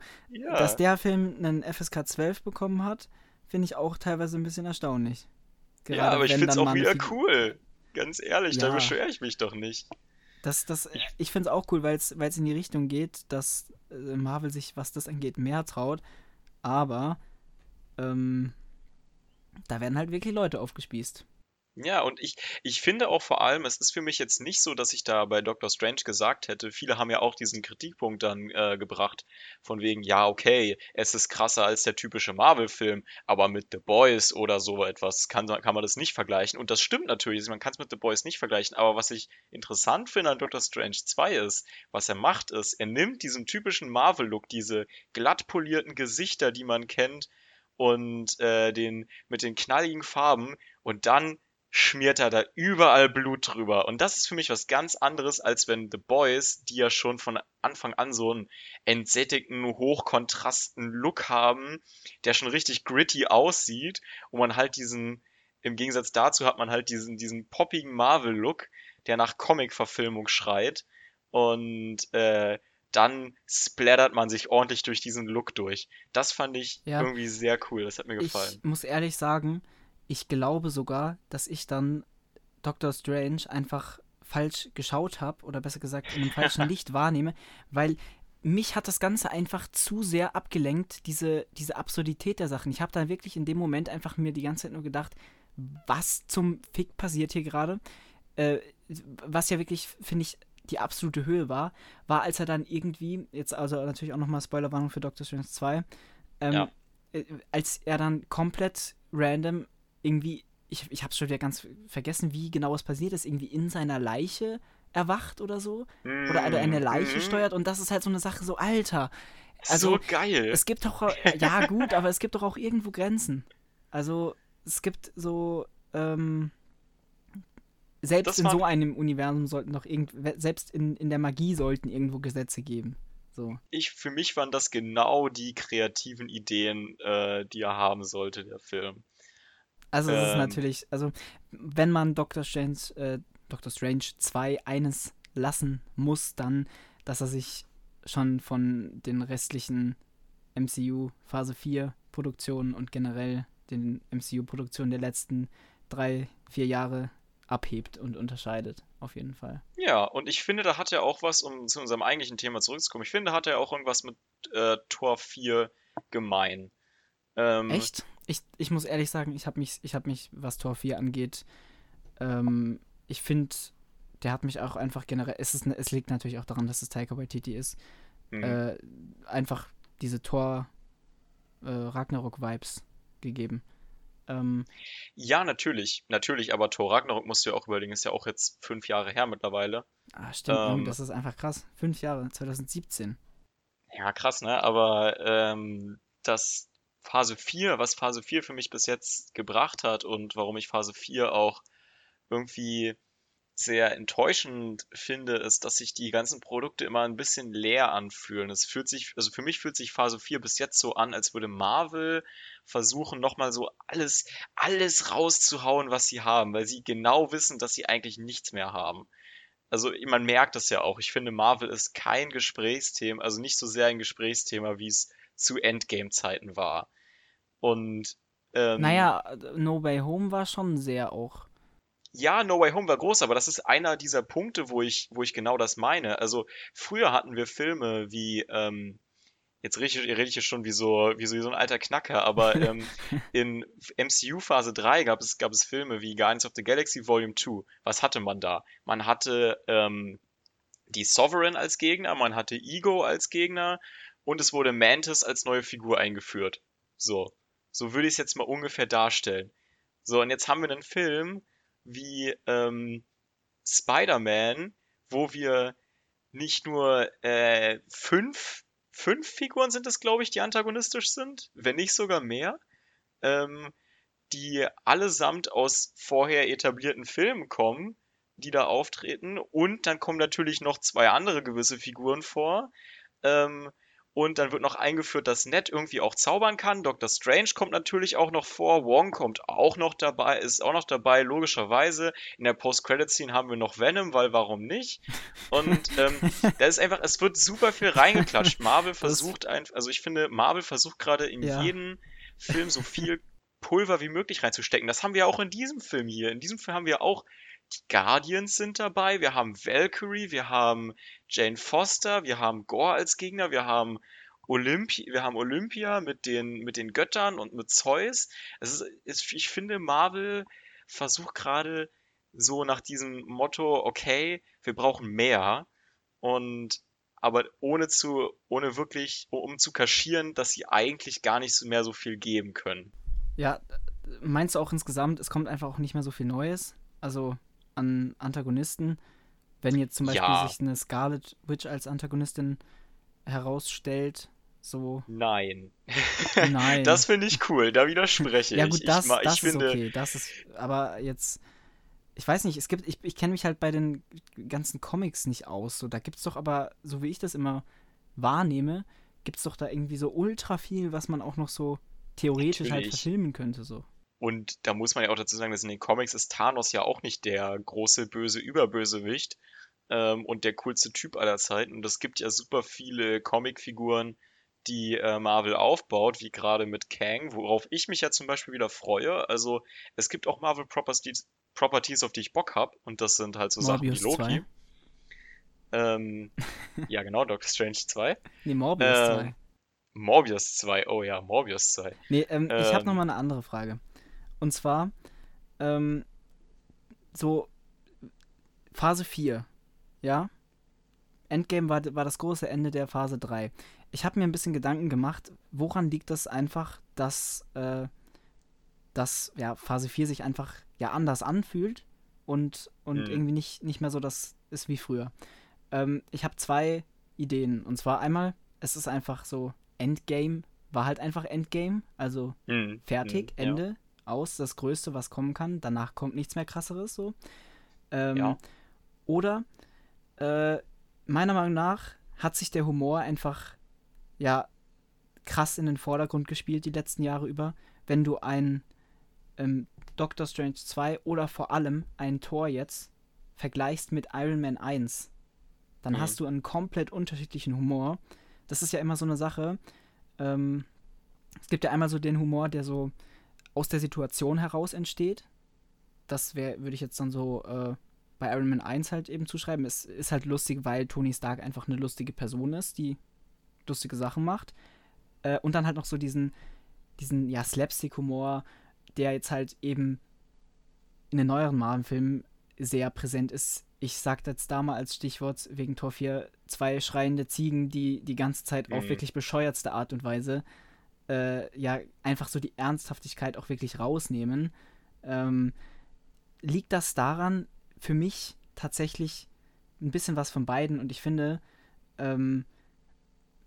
dass Ja, der Film einen FSK 12 bekommen hat, finde ich auch teilweise ein bisschen erstaunlich. ja, Gerade aber ich find's dann auch wieder cool. Ganz ehrlich, da Ja. beschwere ich mich doch nicht. Das, das, Ich- ich finde es auch cool, weil es in die Richtung geht, dass äh, Marvel sich, was das angeht, mehr traut. Aber ähm, da werden halt wirklich Leute aufgespießt. Ja, und ich, ich finde auch vor allem, es ist für mich jetzt nicht so, dass ich da bei Doctor Strange gesagt hätte, viele haben ja auch diesen Kritikpunkt dann äh, gebracht, von wegen, ja, okay, es ist krasser als der typische Marvel-Film, aber mit The Boys oder so etwas kann, kann man das nicht vergleichen. Und das stimmt natürlich, man kann es mit The Boys nicht vergleichen, aber was ich interessant finde an Doctor Strange 2 ist, was er macht ist, er nimmt diesen typischen Marvel-Look, diese glatt polierten Gesichter, die man kennt, und äh, den mit den knalligen Farben und dann schmiert er da überall Blut drüber. Und das ist für mich was ganz anderes, als wenn The Boys, die ja schon von Anfang an so einen entsättigten, hochkontrasten Look haben, der schon richtig gritty aussieht, und man halt diesen, im Gegensatz dazu hat man halt diesen, diesen poppigen Marvel-Look, der nach Comic-Verfilmung schreit. Und äh, dann splattert man sich ordentlich durch diesen Look durch. Das fand ich Ja. irgendwie sehr cool. Das hat mir gefallen. Ich muss ehrlich sagen, ich glaube sogar, dass ich dann Doctor Strange einfach falsch geschaut habe oder besser gesagt in einem falschen Licht wahrnehme, weil mich hat das Ganze einfach zu sehr abgelenkt, diese, diese Absurdität der Sachen. Ich habe da wirklich in dem Moment einfach mir die ganze Zeit nur gedacht, was zum Fick passiert hier gerade? Äh, was ja wirklich, finde ich, die absolute Höhe war, war, als er dann irgendwie, jetzt also natürlich auch nochmal Spoilerwarnung für Doctor Strange 2, ähm, Ja. äh, als er dann komplett random irgendwie, ich, ich hab's schon wieder ganz vergessen, wie genau es passiert ist, irgendwie in seiner Leiche erwacht oder so. Oder also eine Leiche Mhm. steuert und das ist halt so eine Sache, so Alter. Also, so geil. es gibt doch, ja gut, aber es gibt doch auch irgendwo Grenzen. Also, es gibt so, ähm, selbst in so einem Universum sollten doch irgend, selbst in, in der Magie sollten irgendwo Gesetze geben. So. ich, für mich waren das genau die kreativen Ideen, äh, die er haben sollte, der Film. Also es ist Ähm. natürlich, also wenn man Doctor Strange, äh, Doctor Strange 2 eines lassen muss, dann, dass er sich schon von den restlichen MCU Phase 4 Produktionen und generell den MCU Produktionen der letzten drei, vier Jahre abhebt und unterscheidet, auf jeden Fall. Ja, und ich finde, da hat er auch was, um zu unserem eigentlichen Thema zurückzukommen. Ich finde, da hat er auch irgendwas mit äh, Tor 4 gemein. Ähm, Echt? Ich, ich muss ehrlich sagen, ich habe mich, ich habe mich, was Tor 4 angeht, ähm, ich finde, der hat mich auch einfach generell, es, ist, es liegt natürlich auch daran, dass es Taika Waititi ist, hm. äh, einfach diese Tor äh, Ragnarok-Vibes gegeben. Ähm, Ja, natürlich, natürlich, aber Thor Ragnarok musst du ja auch überlegen, ist ja auch jetzt fünf Jahre her mittlerweile. ah, stimmt, Ähm. das ist einfach krass. Fünf Jahre, 2017. Ja, krass, ne? Aber ähm, das Phase 4, was Phase 4 für mich bis jetzt gebracht hat und warum ich Phase 4 auch irgendwie sehr enttäuschend finde, ist, dass sich die ganzen Produkte immer ein bisschen leer anfühlen. Es fühlt sich, also für mich fühlt sich Phase 4 bis jetzt so an, als würde Marvel versuchen, nochmal so alles, alles rauszuhauen, was sie haben, weil sie genau wissen, dass sie eigentlich nichts mehr haben. Also man merkt das ja auch. Ich finde, Marvel ist kein Gesprächsthema, also nicht so sehr ein Gesprächsthema, wie es zu Endgame-Zeiten war. Und ähm, Naja, No Way Home war schon sehr auch. Ja, No Way Home war groß, aber das ist einer dieser Punkte, wo ich, wo ich genau das meine. Also früher hatten wir Filme wie, ähm, jetzt rede ich, rede ich jetzt schon wie so, wie so, wie so ein alter Knacker, aber ähm, in MCU Phase 3 gab es, gab es Filme wie Guardians of the Galaxy Volume 2. Was hatte man da? Man hatte ähm, die Sovereign als Gegner, man hatte Ego als Gegner und es wurde Mantis als neue Figur eingeführt. So. So würde ich es jetzt mal ungefähr darstellen. So, und jetzt haben wir einen Film wie ähm, Spider-Man, wo wir nicht nur äh, fünf, fünf Figuren sind es, glaube ich, die antagonistisch sind, wenn nicht sogar mehr, ähm, die allesamt aus vorher etablierten Filmen kommen, die da auftreten. Und dann kommen natürlich noch zwei andere gewisse Figuren vor. Ähm, Und dann wird noch eingeführt, dass Ned irgendwie auch zaubern kann. Dr. Strange kommt natürlich auch noch vor. Wong kommt auch noch dabei, ist auch noch dabei, logischerweise. In der Post-Credit-Scene haben wir noch Venom, weil warum nicht? Und ähm, da ist einfach, es wird super viel reingeklatscht. Marvel versucht einfach, also ich finde, Marvel versucht gerade in ja. jeden Film so viel Pulver wie möglich reinzustecken. Das haben wir auch in diesem Film hier. In diesem Film haben wir auch die Guardians sind dabei, wir haben Valkyrie, wir haben Jane Foster, wir haben Gore als Gegner, wir haben Olympi wir haben Olympia mit den, mit den Göttern und mit Zeus. Es ist, ich finde, Marvel versucht gerade so nach diesem Motto, okay, wir brauchen mehr und aber ohne zu, ohne wirklich, um zu kaschieren, dass sie eigentlich gar nicht mehr so viel geben können. Ja, meinst du auch insgesamt, es kommt einfach auch nicht mehr so viel Neues? Also an Antagonisten. Wenn jetzt zum Beispiel ja. sich eine Scarlet Witch als Antagonistin herausstellt, so. Nein. Nein. Das finde ich cool, da widerspreche ich. Ja, gut, das, ich, das ich ist finde... okay. Das ist, aber jetzt, ich weiß nicht, es gibt, ich, ich kenne mich halt bei den ganzen Comics nicht aus. So, da gibt es doch aber, so wie ich das immer wahrnehme, gibt es doch da irgendwie so ultra viel, was man auch noch so theoretisch halt Natürlich. halt verfilmen könnte. So. Und da muss man ja auch dazu sagen, dass in den Comics ist Thanos ja auch nicht der große, böse Überbösewicht ähm, und der coolste Typ aller Zeiten. Und es gibt ja super viele Comicfiguren, die äh, Marvel aufbaut, wie gerade mit Kang, worauf ich mich ja zum Beispiel wieder freue. Also es gibt auch Marvel Properties, Properties auf die ich Bock habe. Und das sind halt so Morbius Sachen wie Loki. Ähm, ja, genau, Doctor Strange 2. Nee, Morbius ähm, 2. Morbius 2, oh ja, Morbius 2. Nee, ähm, ich habe nochmal eine andere Frage. Und zwar, ähm, so Phase 4, ja? Endgame war, war das große Ende der Phase 3. Ich habe mir ein bisschen Gedanken gemacht, woran liegt das einfach, dass, äh, dass ja, Phase 4 sich einfach ja anders anfühlt und, und mhm. irgendwie nicht, nicht mehr so das ist wie früher. Ähm, ich habe zwei Ideen. Und zwar einmal, es ist einfach so, Endgame war halt einfach Endgame, also mhm. fertig, mhm, Ende. Ja aus, das Größte, was kommen kann. Danach kommt nichts mehr krasseres so. Ähm, ja. Oder äh, meiner Meinung nach hat sich der Humor einfach ja krass in den Vordergrund gespielt die letzten Jahre über. Wenn du ein ähm, Doctor Strange 2 oder vor allem ein Tor jetzt vergleichst mit Iron Man 1, dann mhm. hast du einen komplett unterschiedlichen Humor. Das ist ja immer so eine Sache. Ähm, es gibt ja einmal so den Humor, der so aus der Situation heraus entsteht. Das wäre, würde ich jetzt dann so äh, bei Iron Man 1 halt eben zuschreiben. Es ist halt lustig, weil Tony Stark einfach eine lustige Person ist, die lustige Sachen macht. Äh, und dann halt noch so diesen, diesen ja, Slapstick-Humor, der jetzt halt eben in den neueren Marvel-Filmen sehr präsent ist. Ich sag jetzt da mal als Stichwort wegen Tor 4 zwei schreiende Ziegen, die die ganze Zeit mhm. auf wirklich bescheuertste Art und Weise äh, ja einfach so die Ernsthaftigkeit auch wirklich rausnehmen. Ähm, liegt das daran, für mich tatsächlich ein bisschen was von beiden und ich finde, ähm,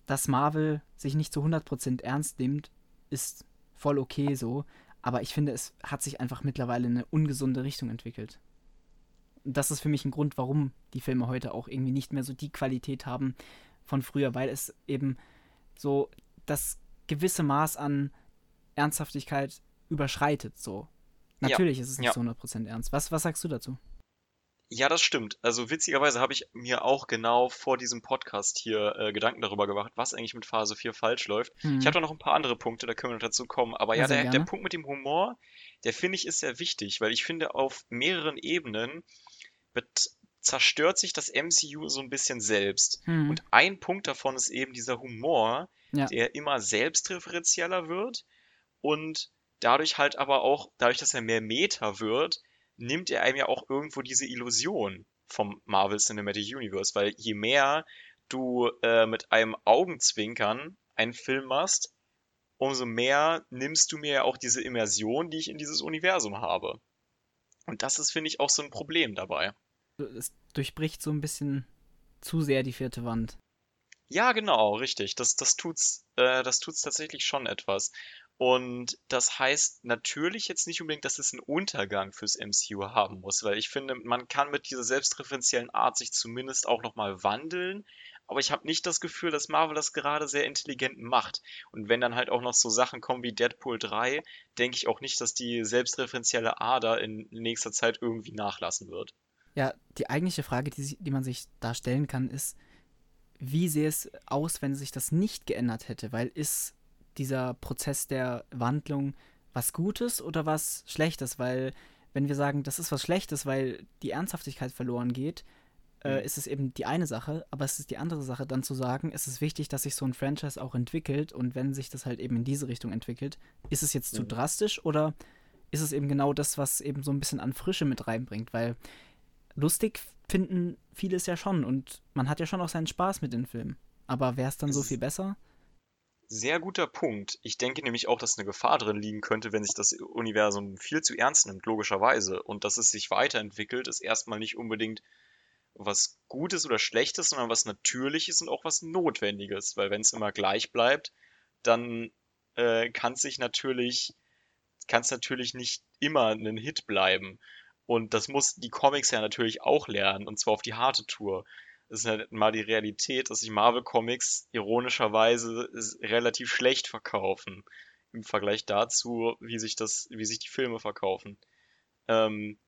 dass Marvel sich nicht zu 100% ernst nimmt, ist voll okay so, aber ich finde, es hat sich einfach mittlerweile in eine ungesunde Richtung entwickelt. Und das ist für mich ein Grund, warum die Filme heute auch irgendwie nicht mehr so die Qualität haben von früher, weil es eben so das gewisse Maß an Ernsthaftigkeit überschreitet. So. Natürlich ja. ist es nicht ja. zu 100% ernst. Was, was sagst du dazu? Ja, das stimmt. Also witzigerweise habe ich mir auch genau vor diesem Podcast hier äh, Gedanken darüber gemacht, was eigentlich mit Phase 4 falsch läuft. Mhm. Ich habe da noch ein paar andere Punkte, da können wir noch dazu kommen. Aber ja, der, der, Punkt mit dem Humor, der finde ich ist sehr wichtig, weil ich finde, auf mehreren Ebenen zerstört sich das MCU so ein bisschen selbst. Mhm. Und ein Punkt davon ist eben dieser Humor, ja. der immer selbstreferenzieller wird und dadurch halt aber auch, dadurch, dass er mehr Meta wird, nimmt er einem ja auch irgendwo diese Illusion vom Marvel Cinematic Universe, weil je mehr du äh, mit einem Augenzwinkern einen Film machst, umso mehr nimmst du mir ja auch diese Immersion, die ich in dieses Universum habe. Und das ist, finde ich, auch so ein Problem dabei. Es durchbricht so ein bisschen zu sehr die vierte Wand. Ja, genau, richtig. Das, das tut's, äh, das tut's tatsächlich schon etwas. Und das heißt natürlich jetzt nicht unbedingt, dass es einen Untergang fürs MCU haben muss, weil ich finde, man kann mit dieser selbstreferenziellen Art sich zumindest auch nochmal wandeln, aber ich habe nicht das Gefühl, dass Marvel das gerade sehr intelligent macht. Und wenn dann halt auch noch so Sachen kommen wie Deadpool 3, denke ich auch nicht, dass die selbstreferenzielle Ader in nächster Zeit irgendwie nachlassen wird. Ja, die eigentliche Frage, die, die man sich da stellen kann, ist, wie sähe es aus, wenn sich das nicht geändert hätte? Weil ist dieser Prozess der Wandlung was Gutes oder was Schlechtes? Weil wenn wir sagen, das ist was Schlechtes, weil die Ernsthaftigkeit verloren geht, äh, mhm. ist es eben die eine Sache, aber es ist die andere Sache, dann zu sagen, es ist wichtig, dass sich so ein Franchise auch entwickelt und wenn sich das halt eben in diese Richtung entwickelt, ist es jetzt mhm. zu drastisch oder ist es eben genau das, was eben so ein bisschen an Frische mit reinbringt? Weil lustig finden viele es ja schon und man hat ja schon auch seinen Spaß mit den Filmen. Aber wäre es dann so viel besser? Sehr guter Punkt. Ich denke nämlich auch, dass eine Gefahr drin liegen könnte, wenn sich das Universum viel zu ernst nimmt, logischerweise. Und dass es sich weiterentwickelt, ist erstmal nicht unbedingt was Gutes oder Schlechtes, sondern was Natürliches und auch was Notwendiges. Weil wenn es immer gleich bleibt, dann äh, kann es sich natürlich, kann es natürlich nicht immer ein Hit bleiben. Und das muss die Comics ja natürlich auch lernen, und zwar auf die harte Tour. Das ist halt mal die Realität, dass sich Marvel Comics ironischerweise relativ schlecht verkaufen. Im Vergleich dazu, wie sich das, wie sich die Filme verkaufen. Ähm,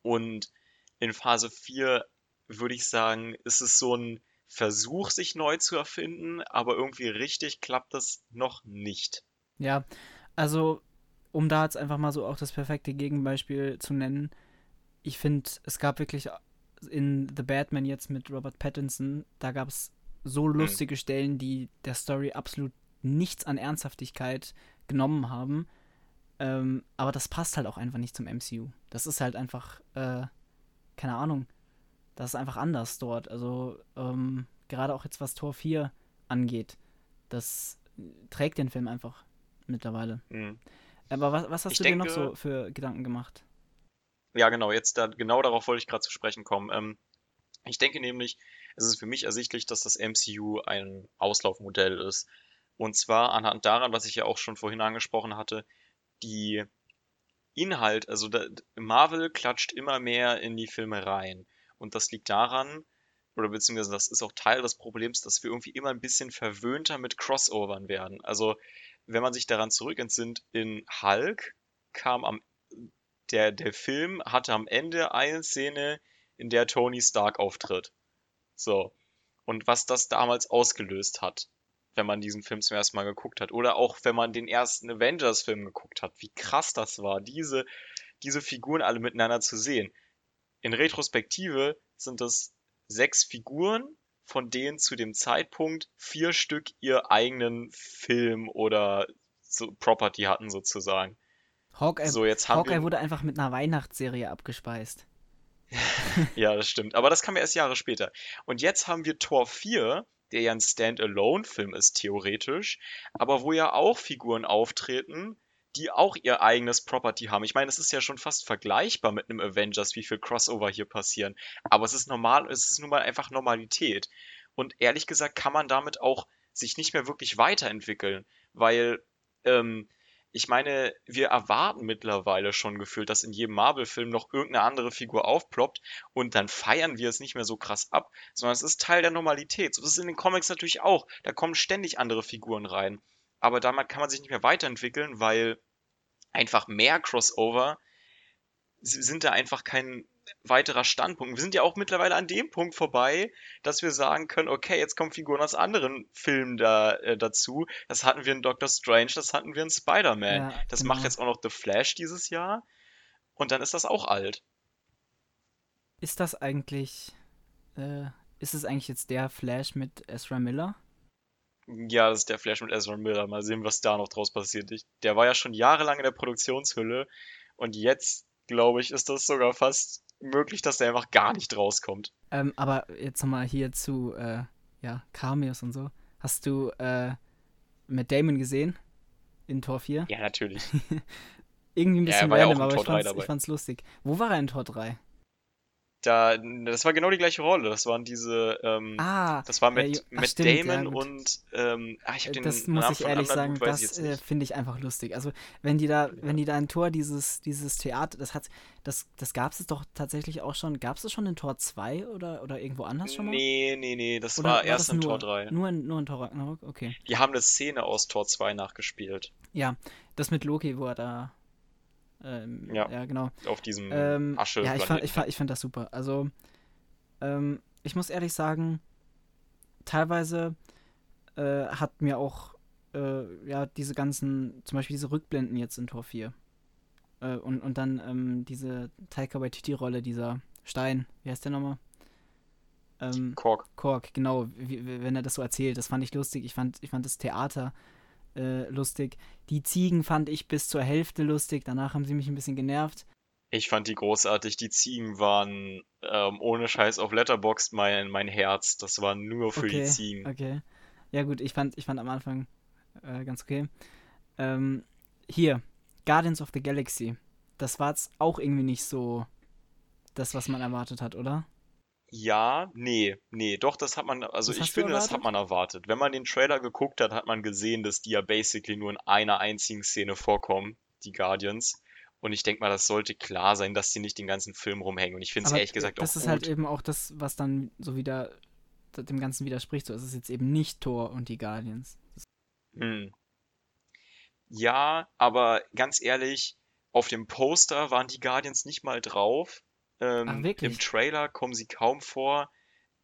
und in Phase 4 würde ich sagen, ist es so ein Versuch, sich neu zu erfinden, aber irgendwie richtig klappt das noch nicht. Ja, also um da jetzt einfach mal so auch das perfekte Gegenbeispiel zu nennen, ich finde, es gab wirklich in The Batman jetzt mit Robert Pattinson, da gab es so mhm. lustige. Stellen, die der Story absolut nichts an Ernsthaftigkeit genommen haben. Ähm, aber das passt halt auch einfach nicht zum MCU. Das ist halt einfach, äh, keine Ahnung, das ist einfach anders dort. Also ähm, gerade auch jetzt was Tor 4 angeht, das trägt den Film einfach mittlerweile. Mhm. Aber was, was hast ich du denke, dir noch so für Gedanken gemacht? Ja, genau, jetzt da, genau darauf wollte ich gerade zu sprechen kommen. Ähm, ich denke nämlich, es ist für mich ersichtlich, dass das MCU ein Auslaufmodell ist. Und zwar anhand daran, was ich ja auch schon vorhin angesprochen hatte, die Inhalt, also da, Marvel klatscht immer mehr in die Filme rein. Und das liegt daran, oder beziehungsweise das ist auch Teil des Problems, dass wir irgendwie immer ein bisschen verwöhnter mit Crossovern werden. Also wenn man sich daran zurückentsinnt, in Hulk kam am, der, der Film hatte am Ende eine Szene, in der Tony Stark auftritt. So. Und was das damals ausgelöst hat, wenn man diesen Film zum ersten Mal geguckt hat. Oder auch wenn man den ersten Avengers-Film geguckt hat, wie krass das war, diese, diese Figuren alle miteinander zu sehen. In Retrospektive sind das sechs Figuren, von denen zu dem Zeitpunkt vier Stück ihr eigenen Film oder so Property hatten sozusagen. Hawkeye, so, jetzt haben Hawkeye wir... wurde einfach mit einer Weihnachtsserie abgespeist. ja, das stimmt. Aber das kam ja erst Jahre später. Und jetzt haben wir Tor 4, der ja ein Standalone-Film ist, theoretisch, aber wo ja auch Figuren auftreten, die auch ihr eigenes Property haben. Ich meine, es ist ja schon fast vergleichbar mit einem Avengers, wie viel Crossover hier passieren. Aber es ist normal, es ist nun mal einfach Normalität. Und ehrlich gesagt kann man damit auch sich nicht mehr wirklich weiterentwickeln, weil ähm, ich meine, wir erwarten mittlerweile schon gefühlt, dass in jedem Marvel-Film noch irgendeine andere Figur aufploppt und dann feiern wir es nicht mehr so krass ab, sondern es ist Teil der Normalität. So ist es in den Comics natürlich auch. Da kommen ständig andere Figuren rein aber damit kann man sich nicht mehr weiterentwickeln, weil einfach mehr Crossover sind da einfach kein weiterer Standpunkt. Wir sind ja auch mittlerweile an dem Punkt vorbei, dass wir sagen können, okay, jetzt kommen Figuren aus anderen Filmen da äh, dazu. Das hatten wir in Doctor Strange, das hatten wir in Spider-Man. Ja, das genau. macht jetzt auch noch The Flash dieses Jahr. Und dann ist das auch alt. Ist das eigentlich, äh, ist es eigentlich jetzt der Flash mit Ezra Miller? Ja, das ist der Flash mit Ezra Miller. Mal sehen, was da noch draus passiert. Ich, der war ja schon jahrelang in der Produktionshülle und jetzt, glaube ich, ist das sogar fast möglich, dass der einfach gar nicht rauskommt. Ähm, aber jetzt nochmal hier zu äh, ja, Cameos und so. Hast du äh, Matt Damon gesehen? In Tor 4? Ja, natürlich. Irgendwie ein bisschen ja, random, ja aber ich fand's, ich fand's lustig. Wo war er in Tor 3? Da, das war genau die gleiche Rolle. Das waren diese, ähm, Ah, das war äh, mit, ach, mit stimmt, ja, Damon gut. und, ähm, ah, ich habe Äh, den Das muss Namen ich von ehrlich sagen, ich das äh, finde ich einfach lustig. Also, wenn die da, wenn die da in Tor dieses, dieses Theater, das hat, das, das gab es doch tatsächlich auch schon. Gab es das schon in Tor 2 oder, oder irgendwo anders schon mal? Nee, nee, nee, das Oder war war erst das in nur, Tor 3. nur in, nur in Tor Ragnarok? Okay. Die haben eine Szene aus Tor 2 nachgespielt. Ja, das mit Loki, wo er da, ähm, Ja, ja, genau. auf diesem Ähm, ja, ich fand, ich fand, ich fand das super. Also, ähm, ich muss ehrlich sagen, teilweise äh, hat mir auch äh, ja diese ganzen, zum Beispiel diese Rückblenden jetzt in Tor 4 äh, und, und dann ähm, diese Taika Waititi-Rolle, dieser Stein, wie heißt der nochmal? Ähm, Kork. Kork, genau, wie, wie- wenn er das so erzählt, das fand ich lustig. Ich fand, ich fand das Theater äh, lustig. Die Ziegen fand ich bis zur Hälfte lustig, danach haben sie mich ein bisschen genervt. Ich fand die großartig. Die Ziegen waren ähm, ohne Scheiß auf Letterboxd mein, mein Herz. Das war nur für die Okay, Ziegen. okay. Ja gut, ich fand, ich fand am Anfang äh, ganz okay. Ähm, hier, Guardians of the Galaxy. Das war jetzt auch irgendwie nicht so das, was man erwartet hat, oder? Ja, nee, nee, doch, das hat man, also Was ich finde, das hat man erwartet. Wenn man den Trailer geguckt hat, hat man gesehen, dass die ja basically nur in einer einzigen Szene vorkommen, die Guardians. Und ich denke mal, das sollte klar sein, dass die nicht den ganzen Film rumhängen. Und ich finde es ehrlich gesagt auch das ist halt gut. eben auch das, was dann so wieder dem Ganzen widerspricht. So, es ist jetzt eben nicht Thor und die Guardians. Hm. Ja, aber ganz ehrlich, auf dem Poster waren die Guardians nicht mal drauf. Ach, Ähm, im wirklich? Trailer kommen sie kaum vor.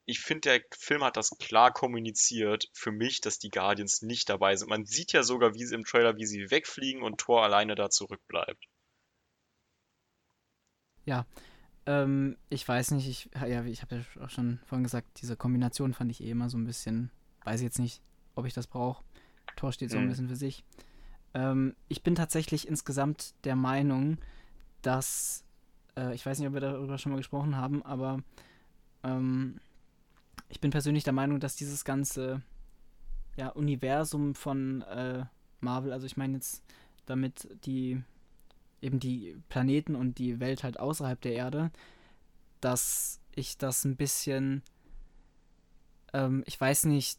Ich finde, der Film hat das klar kommuniziert für mich, dass die Guardians nicht dabei sind. Man sieht ja sogar, wie sie im Trailer, wie sie wegfliegen und Thor alleine da zurückbleibt. Ja, ähm, ich weiß nicht, ich, ja, ich habe ja auch schon vorhin gesagt, diese Kombination fand ich eh immer so ein bisschen, weiß jetzt nicht, ob ich das brauche. Thor steht so ein Hm. bisschen für sich. Ähm, ich bin tatsächlich insgesamt der Meinung, dass, äh, ich weiß nicht, ob wir darüber schon mal gesprochen haben, aber ähm, ich bin persönlich der Meinung, dass dieses ganze ja, Universum von äh, Marvel, also ich meine jetzt damit die eben die Planeten und die Welt halt außerhalb der Erde, dass ich das ein bisschen, ähm, ich weiß nicht,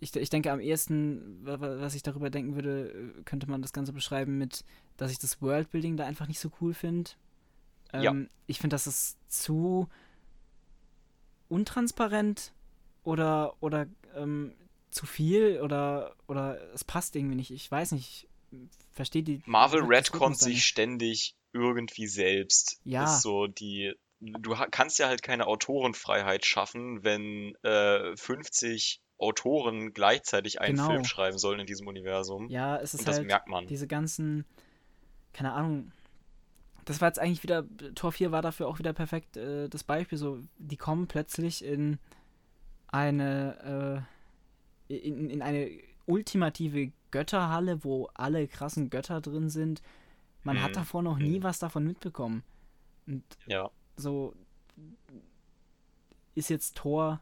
ich, ich denke am ehesten, wa- wa- was ich darüber denken würde, könnte man das Ganze beschreiben mit, dass ich das Worldbuilding da einfach nicht so cool finde. Ja. Ähm, ich finde, das ist zu untransparent oder, oder ähm, zu viel oder, oder es passt irgendwie nicht. Ich weiß nicht, ich verstehe die. Marvel das retconnt sich ständig irgendwie selbst. Ja. Ist so die. Du kannst ja halt keine Autorenfreiheit schaffen, wenn äh, 50 Autoren gleichzeitig einen Genau. Film schreiben sollen in diesem Universum. Ja, es ist Und das halt merkt man. diese ganzen, keine Ahnung. Das war jetzt eigentlich wieder, Tor 4 war dafür auch wieder perfekt äh, das Beispiel. So, die kommen plötzlich in eine, äh, in, in eine ultimative Götterhalle, wo alle krassen Götter drin sind. Man Hm, hat davor noch nie hm. was davon mitbekommen. Und Ja. so ist jetzt Thor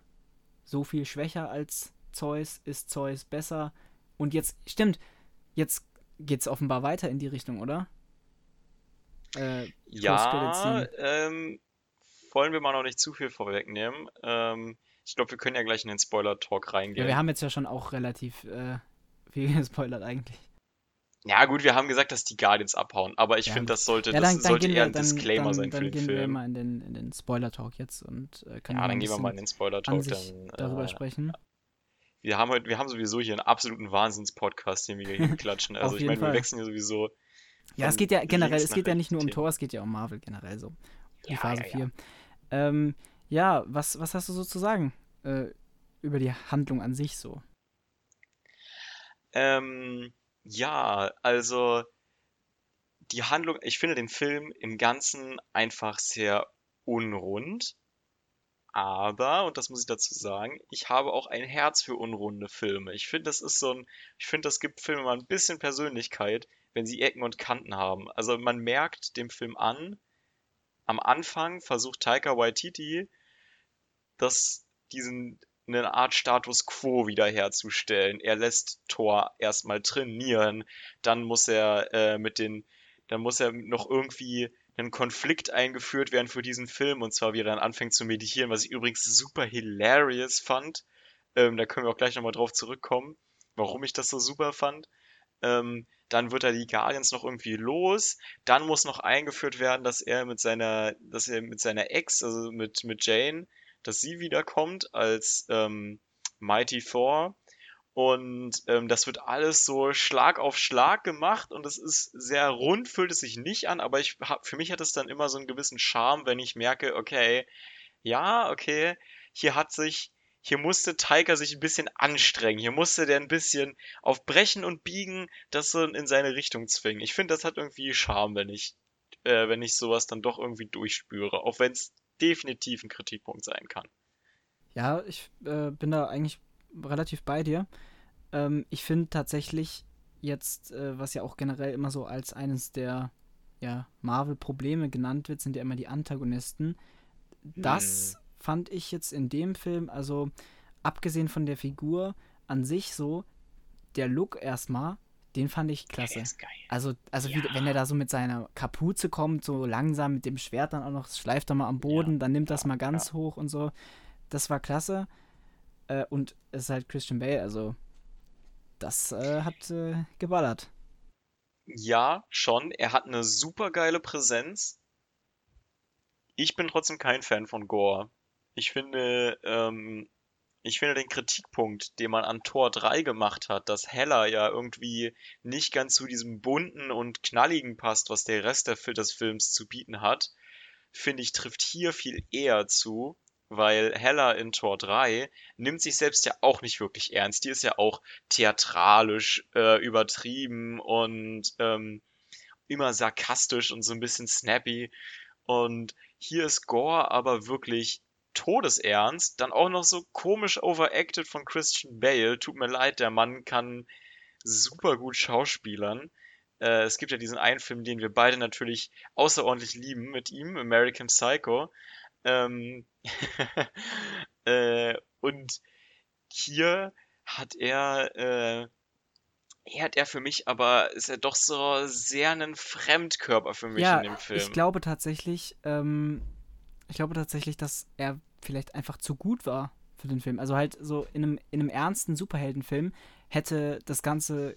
so viel schwächer als Zeus, ist Zeus besser und jetzt stimmt, jetzt geht's offenbar weiter in die Richtung, oder? Äh, Ja, ähm, wollen wir mal noch nicht zu viel vorwegnehmen. Ähm, ich glaube, wir können ja gleich in den Spoiler-Talk ja, reingehen. wir haben jetzt ja schon auch relativ äh, viel gespoilert eigentlich. Ja, gut, wir haben gesagt, dass die Guardians abhauen, aber ich Ja, finde, das sollte, Ja, das dann, dann sollte eher wir, ein dann, Disclaimer dann, sein für dann den gehen wir Film. mal in den, in den Spoiler-Talk jetzt und äh, können Ja, dann gehen wir mal in den Spoiler-Talk. Dann, darüber äh, sprechen. wir haben heute, wir haben sowieso hier einen absoluten Wahnsinns-Podcast, den wir hier klatschen. Also ich meine, wir wechseln hier sowieso Ja, es geht ja generell, es geht ja nicht nur um. Thor, es geht ja um Marvel generell so. Die Ja, Phase ja, ja. 4. Ähm, ja, was, was hast du so zu sagen äh, über die Handlung an sich so? Ähm, ja, also die Handlung, ich finde den Film im Ganzen einfach sehr unrund. Aber, und das muss ich dazu sagen, ich habe auch ein Herz für unrunde Filme. Ich finde, das ist so ein, ich finde, das gibt Filmen mal ein bisschen Persönlichkeit, wenn sie Ecken und Kanten haben. Also man merkt dem Film an, am Anfang versucht Taika Waititi, das, diesen, eine Art Status quo wiederherzustellen. Er lässt Thor erstmal trainieren, dann muss er äh, mit den, dann muss er noch irgendwie einen Konflikt eingeführt werden für diesen Film, und zwar wie er dann anfängt zu meditieren, was ich übrigens super hilarious fand. Ähm, da können wir auch gleich nochmal drauf zurückkommen, warum ich das so super fand. Ähm, dann wird er die Guardians noch irgendwie los. Dann muss noch eingeführt werden, dass er mit seiner, dass er mit seiner Ex, also mit, mit Jane, dass sie wiederkommt als ähm, Mighty Thor. Und ähm, das wird alles so Schlag auf Schlag gemacht und es ist sehr rund, fühlt es sich nicht an, aber ich hab, für mich hat es dann immer so einen gewissen Charme, wenn ich merke, okay, ja, okay, hier hat sich hier musste Tiger sich ein bisschen anstrengen. Hier musste der ein bisschen auf Brechen und Biegen das so in seine Richtung zwingen. Ich finde, das hat irgendwie Charme, wenn ich, äh, wenn ich sowas dann doch irgendwie durchspüre. Auch wenn es definitiv ein Kritikpunkt sein kann. Ja, ich äh, bin da eigentlich relativ bei dir. Ähm, ich finde tatsächlich jetzt, äh, was ja auch generell immer so als eines der ja, Marvel-Probleme genannt wird, sind ja immer die Antagonisten. Das hm fand ich jetzt in dem Film, also abgesehen von der Figur an sich so, der Look erstmal, den fand ich klasse. Also, also ja. wie, wenn er da so mit seiner Kapuze kommt, so langsam mit dem Schwert dann auch noch, schleift er mal am Boden, ja. dann nimmt das mal ganz ja. hoch und so. Das war klasse. Äh, und es ist halt Christian Bale, also das äh, hat äh, geballert. Ja, schon. Er hat eine super geile Präsenz. Ich bin trotzdem kein Fan von Gore. Ich finde, ähm, ich finde den Kritikpunkt, den man an Tor 3 gemacht hat, dass Heller ja irgendwie nicht ganz zu diesem bunten und knalligen passt, was der Rest des Films zu bieten hat, finde ich, trifft hier viel eher zu, weil Heller in Tor 3 nimmt sich selbst ja auch nicht wirklich ernst. Die ist ja auch theatralisch äh, übertrieben und ähm, immer sarkastisch und so ein bisschen snappy. Und hier ist Gore aber wirklich todesernst, dann auch noch so komisch overacted von Christian Bale. Tut mir leid, der Mann kann super gut schauspielern. Äh, es gibt ja diesen einen Film, den wir beide natürlich außerordentlich lieben mit ihm, American Psycho. Ähm äh, und hier hat er, äh, hier hat er für mich aber, ist er doch so sehr ein Fremdkörper für mich ja, in dem Film. Ich glaube tatsächlich, ähm, ich glaube tatsächlich, dass er vielleicht einfach zu gut war für den Film. Also halt so in einem, in einem ernsten Superheldenfilm hätte das Ganze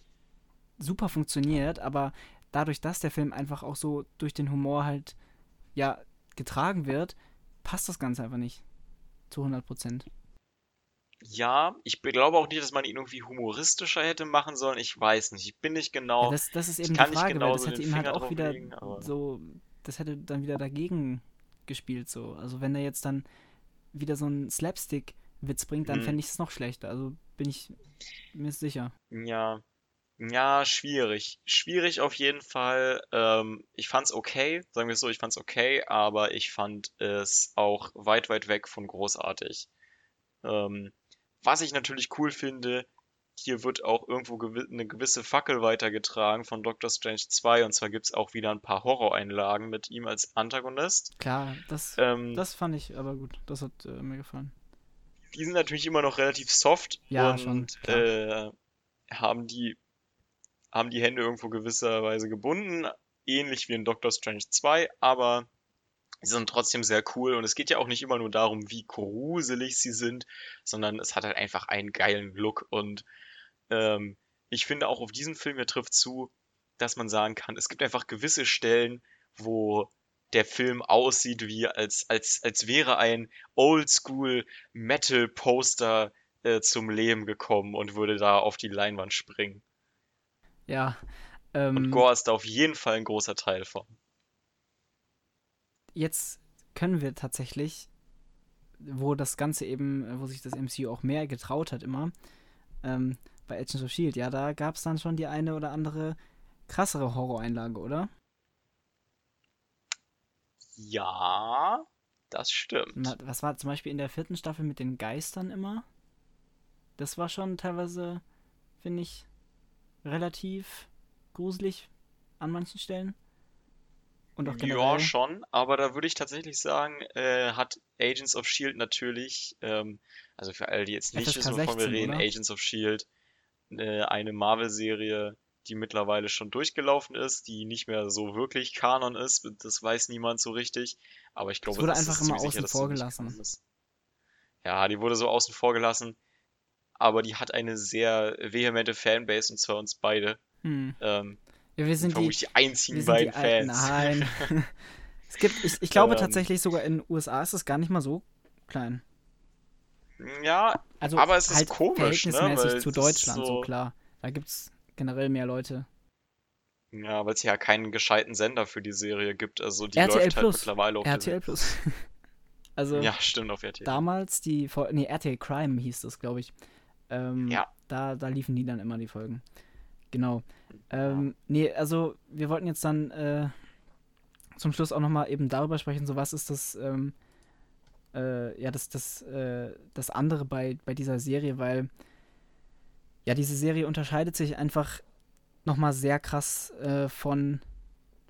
super funktioniert, aber dadurch, dass der Film einfach auch so durch den Humor halt ja getragen wird, passt das Ganze einfach nicht. Zu 100 Prozent. Ja, ich glaube auch nicht, dass man ihn irgendwie humoristischer hätte machen sollen. Ich weiß nicht. Ich bin nicht genau. Ja, das, das ist eben die Frage, weil das hätte ihm halt auch wieder legen, so. Das hätte dann wieder dagegen gespielt, so. Also, wenn er jetzt dann wieder so einen Slapstick-Witz bringt, dann hm. fände ich es noch schlechter. Also bin ich mir sicher. Ja. Ja, schwierig. Schwierig auf jeden Fall. Ähm, ich fand's okay, sagen wir es so, ich fand's okay, aber ich fand es auch weit, weit weg von großartig. Ähm, was ich natürlich cool finde, hier wird auch irgendwo gew eine gewisse Fackel weitergetragen von Doctor Strange 2 und zwar gibt es auch wieder ein paar Horroreinlagen mit ihm als Antagonist. Klar, das, ähm, das fand ich aber gut. Das hat äh, mir gefallen. Die sind natürlich immer noch relativ soft ja, und schon, äh, haben, die, haben die Hände irgendwo gewisserweise gebunden, ähnlich wie in Doctor Strange 2, aber sie sind trotzdem sehr cool und es geht ja auch nicht immer nur darum, wie gruselig sie sind, sondern es hat halt einfach einen geilen Look und ähm, ich finde auch auf diesen Film hier trifft zu, dass man sagen kann, es gibt einfach gewisse Stellen, wo der Film aussieht wie als, als, als wäre ein Oldschool Metal Poster äh, zum Leben gekommen und würde da auf die Leinwand springen. Ja. Ähm, und Gore ist da auf jeden Fall ein großer Teil von. Jetzt können wir tatsächlich, wo das Ganze eben, wo sich das MCU auch mehr getraut hat immer, ähm, bei Agents of Shield, ja, da gab es dann schon die eine oder andere krassere Horroreinlage, oder? Ja, das stimmt. Was war zum Beispiel in der vierten Staffel mit den Geistern immer? Das war schon teilweise, finde ich, relativ gruselig an manchen Stellen. Und auch generell. Ja, schon, aber da würde ich tatsächlich sagen, äh, hat Agents of Shield natürlich, ähm, also für alle, die jetzt nicht wissen, wovon wir reden, oder? Agents of Shield äh, eine Marvel-Serie die mittlerweile schon durchgelaufen ist, die nicht mehr so wirklich Kanon ist. Das weiß niemand so richtig. Aber ich glaube, es wurde das einfach ist immer sicher, außen sie vor gelassen. Ja, die wurde so außen vor gelassen. Aber die hat eine sehr vehemente Fanbase und zwar uns beide. Hm. Ähm, Ja, wir sind die, die einzigen die beiden alten. Fans. Nein. es gibt, ich, ich glaube Ähm. tatsächlich sogar in den USA ist es gar nicht mal so klein. Ja, Also Aber es ist halt komisch, ne, verhältnismäßig weil zu das ist Deutschland, so, so- klar. Da gibt's generell mehr Leute. ja, weil es ja keinen gescheiten Sender für die Serie gibt. Also die RTL läuft halt Plus. mittlerweile auf RTL Plus. also. Ja, stimmt, auf RTL. damals die Folge, nee, RTL Crime hieß das, glaube ich. Ähm, Ja. Da, da liefen die dann immer die Folgen. Genau. Ähm, nee, also wir wollten jetzt dann äh, zum Schluss auch nochmal eben darüber sprechen, so was ist das, ähm, äh, ja, das, das, äh, das andere bei, bei dieser Serie, weil ja, diese Serie unterscheidet sich einfach nochmal sehr krass äh, von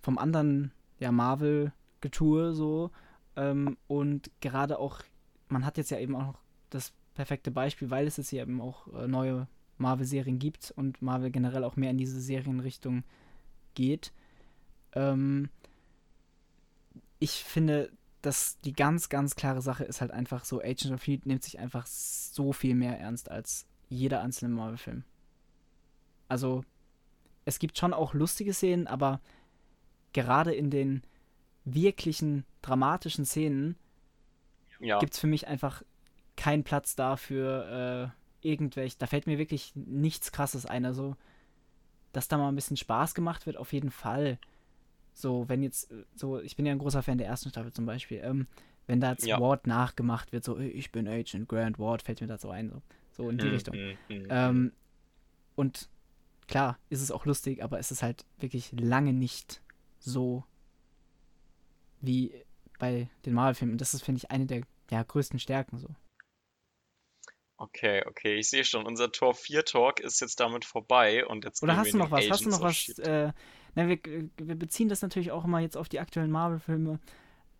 vom anderen ja, Marvel-Getue so. Ähm, und gerade auch, man hat jetzt ja eben auch noch das perfekte Beispiel, weil es jetzt ja eben auch äh, neue Marvel-Serien gibt und Marvel generell auch mehr in diese Serienrichtung geht. Ähm, ich finde, dass die ganz, ganz klare Sache ist halt einfach so, Agent of Shield nimmt sich einfach so viel mehr ernst als jeder einzelne Marvel-Film. Also, es gibt schon auch lustige Szenen, aber gerade in den wirklichen dramatischen Szenen Ja, gibt es für mich einfach keinen Platz da für äh, irgendwelche. Da fällt mir wirklich nichts Krasses ein. Also, dass da mal ein bisschen Spaß gemacht wird, auf jeden Fall. So, wenn jetzt, äh, so, ich bin ja ein großer Fan der ersten Staffel zum Beispiel. Ähm, wenn da jetzt Ja. Ward nachgemacht wird, so, "Ey, ich bin Agent Grant Ward, fällt mir da so ein. So, so in die Mm, Richtung. mm, mm, Ähm, und klar, ist es auch lustig, aber es ist halt wirklich lange nicht so wie bei den Marvel-Filmen. Und das ist, finde ich, eine der ja, größten Stärken so. Okay, okay, ich sehe schon, unser Tor 4 Talk ist jetzt damit vorbei und jetzt Oder hast du noch was? Hast du noch was? Äh, na, wir, wir beziehen das natürlich auch immer jetzt auf die aktuellen Marvel-Filme.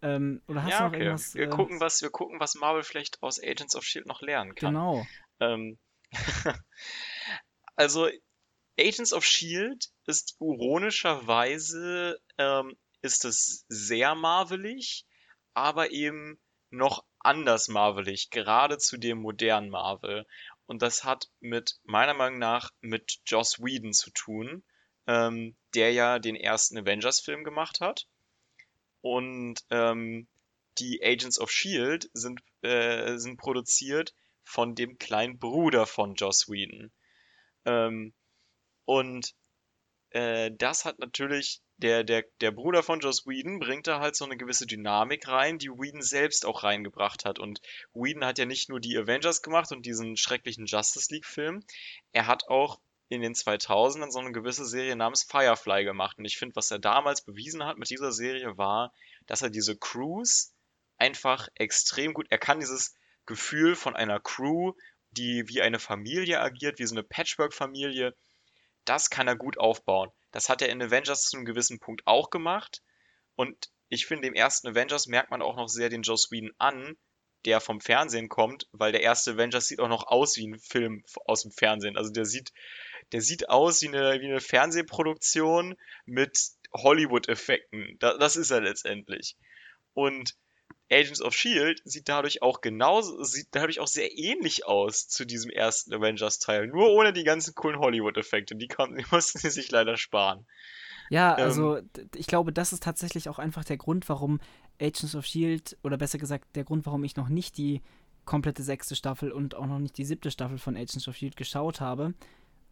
Ähm, oder hast Ja, du noch okay. irgendwas? Wir äh, gucken, was, wir gucken, was Marvel vielleicht aus Agents of Shield noch lernen kann. Genau. Ähm, also, Agents of Shield ist ironischerweise, ähm, ist es sehr marvelig, aber eben noch anders marvelig, gerade zu dem modernen Marvel. Und das hat mit, meiner Meinung nach, mit Joss Whedon zu tun, ähm, der ja den ersten Avengers-Film gemacht hat. Und ähm, die Agents of Shield sind, äh, sind produziert von dem kleinen Bruder von Joss Whedon. Ähm, und äh, das hat natürlich, der, der, der Bruder von Joss Whedon bringt da halt so eine gewisse Dynamik rein, die Whedon selbst auch reingebracht hat. Und Whedon hat ja nicht nur die Avengers gemacht und diesen schrecklichen Justice League-Film, er hat auch in den 2000ern so eine gewisse Serie namens Firefly gemacht. Und ich finde, was er damals bewiesen hat mit dieser Serie war, dass er diese Crews einfach extrem gut, er kann dieses Gefühl von einer Crew, die wie eine Familie agiert, wie so eine Patchwork-Familie, das kann er gut aufbauen. Das hat er in Avengers zu einem gewissen Punkt auch gemacht. Und ich finde, im ersten Avengers merkt man auch noch sehr den Joss Whedon an, der vom Fernsehen kommt, weil der erste Avengers sieht auch noch aus wie ein Film aus dem Fernsehen. Also der sieht, der sieht aus wie eine, wie eine Fernsehproduktion mit Hollywood-Effekten. Da, das ist er letztendlich. Und Agents of Shield sieht dadurch auch genauso, sieht dadurch auch sehr ähnlich aus zu diesem ersten Avengers-Teil. Nur ohne die ganzen coolen Hollywood-Effekte. Die, konnten, die mussten sie sich leider sparen. Ja, Ähm, also d- ich glaube, das ist tatsächlich auch einfach der Grund, warum Agents of Shield, oder besser gesagt, der Grund, warum ich noch nicht die komplette sechste Staffel und auch noch nicht die siebte Staffel von Agents of Shield geschaut habe,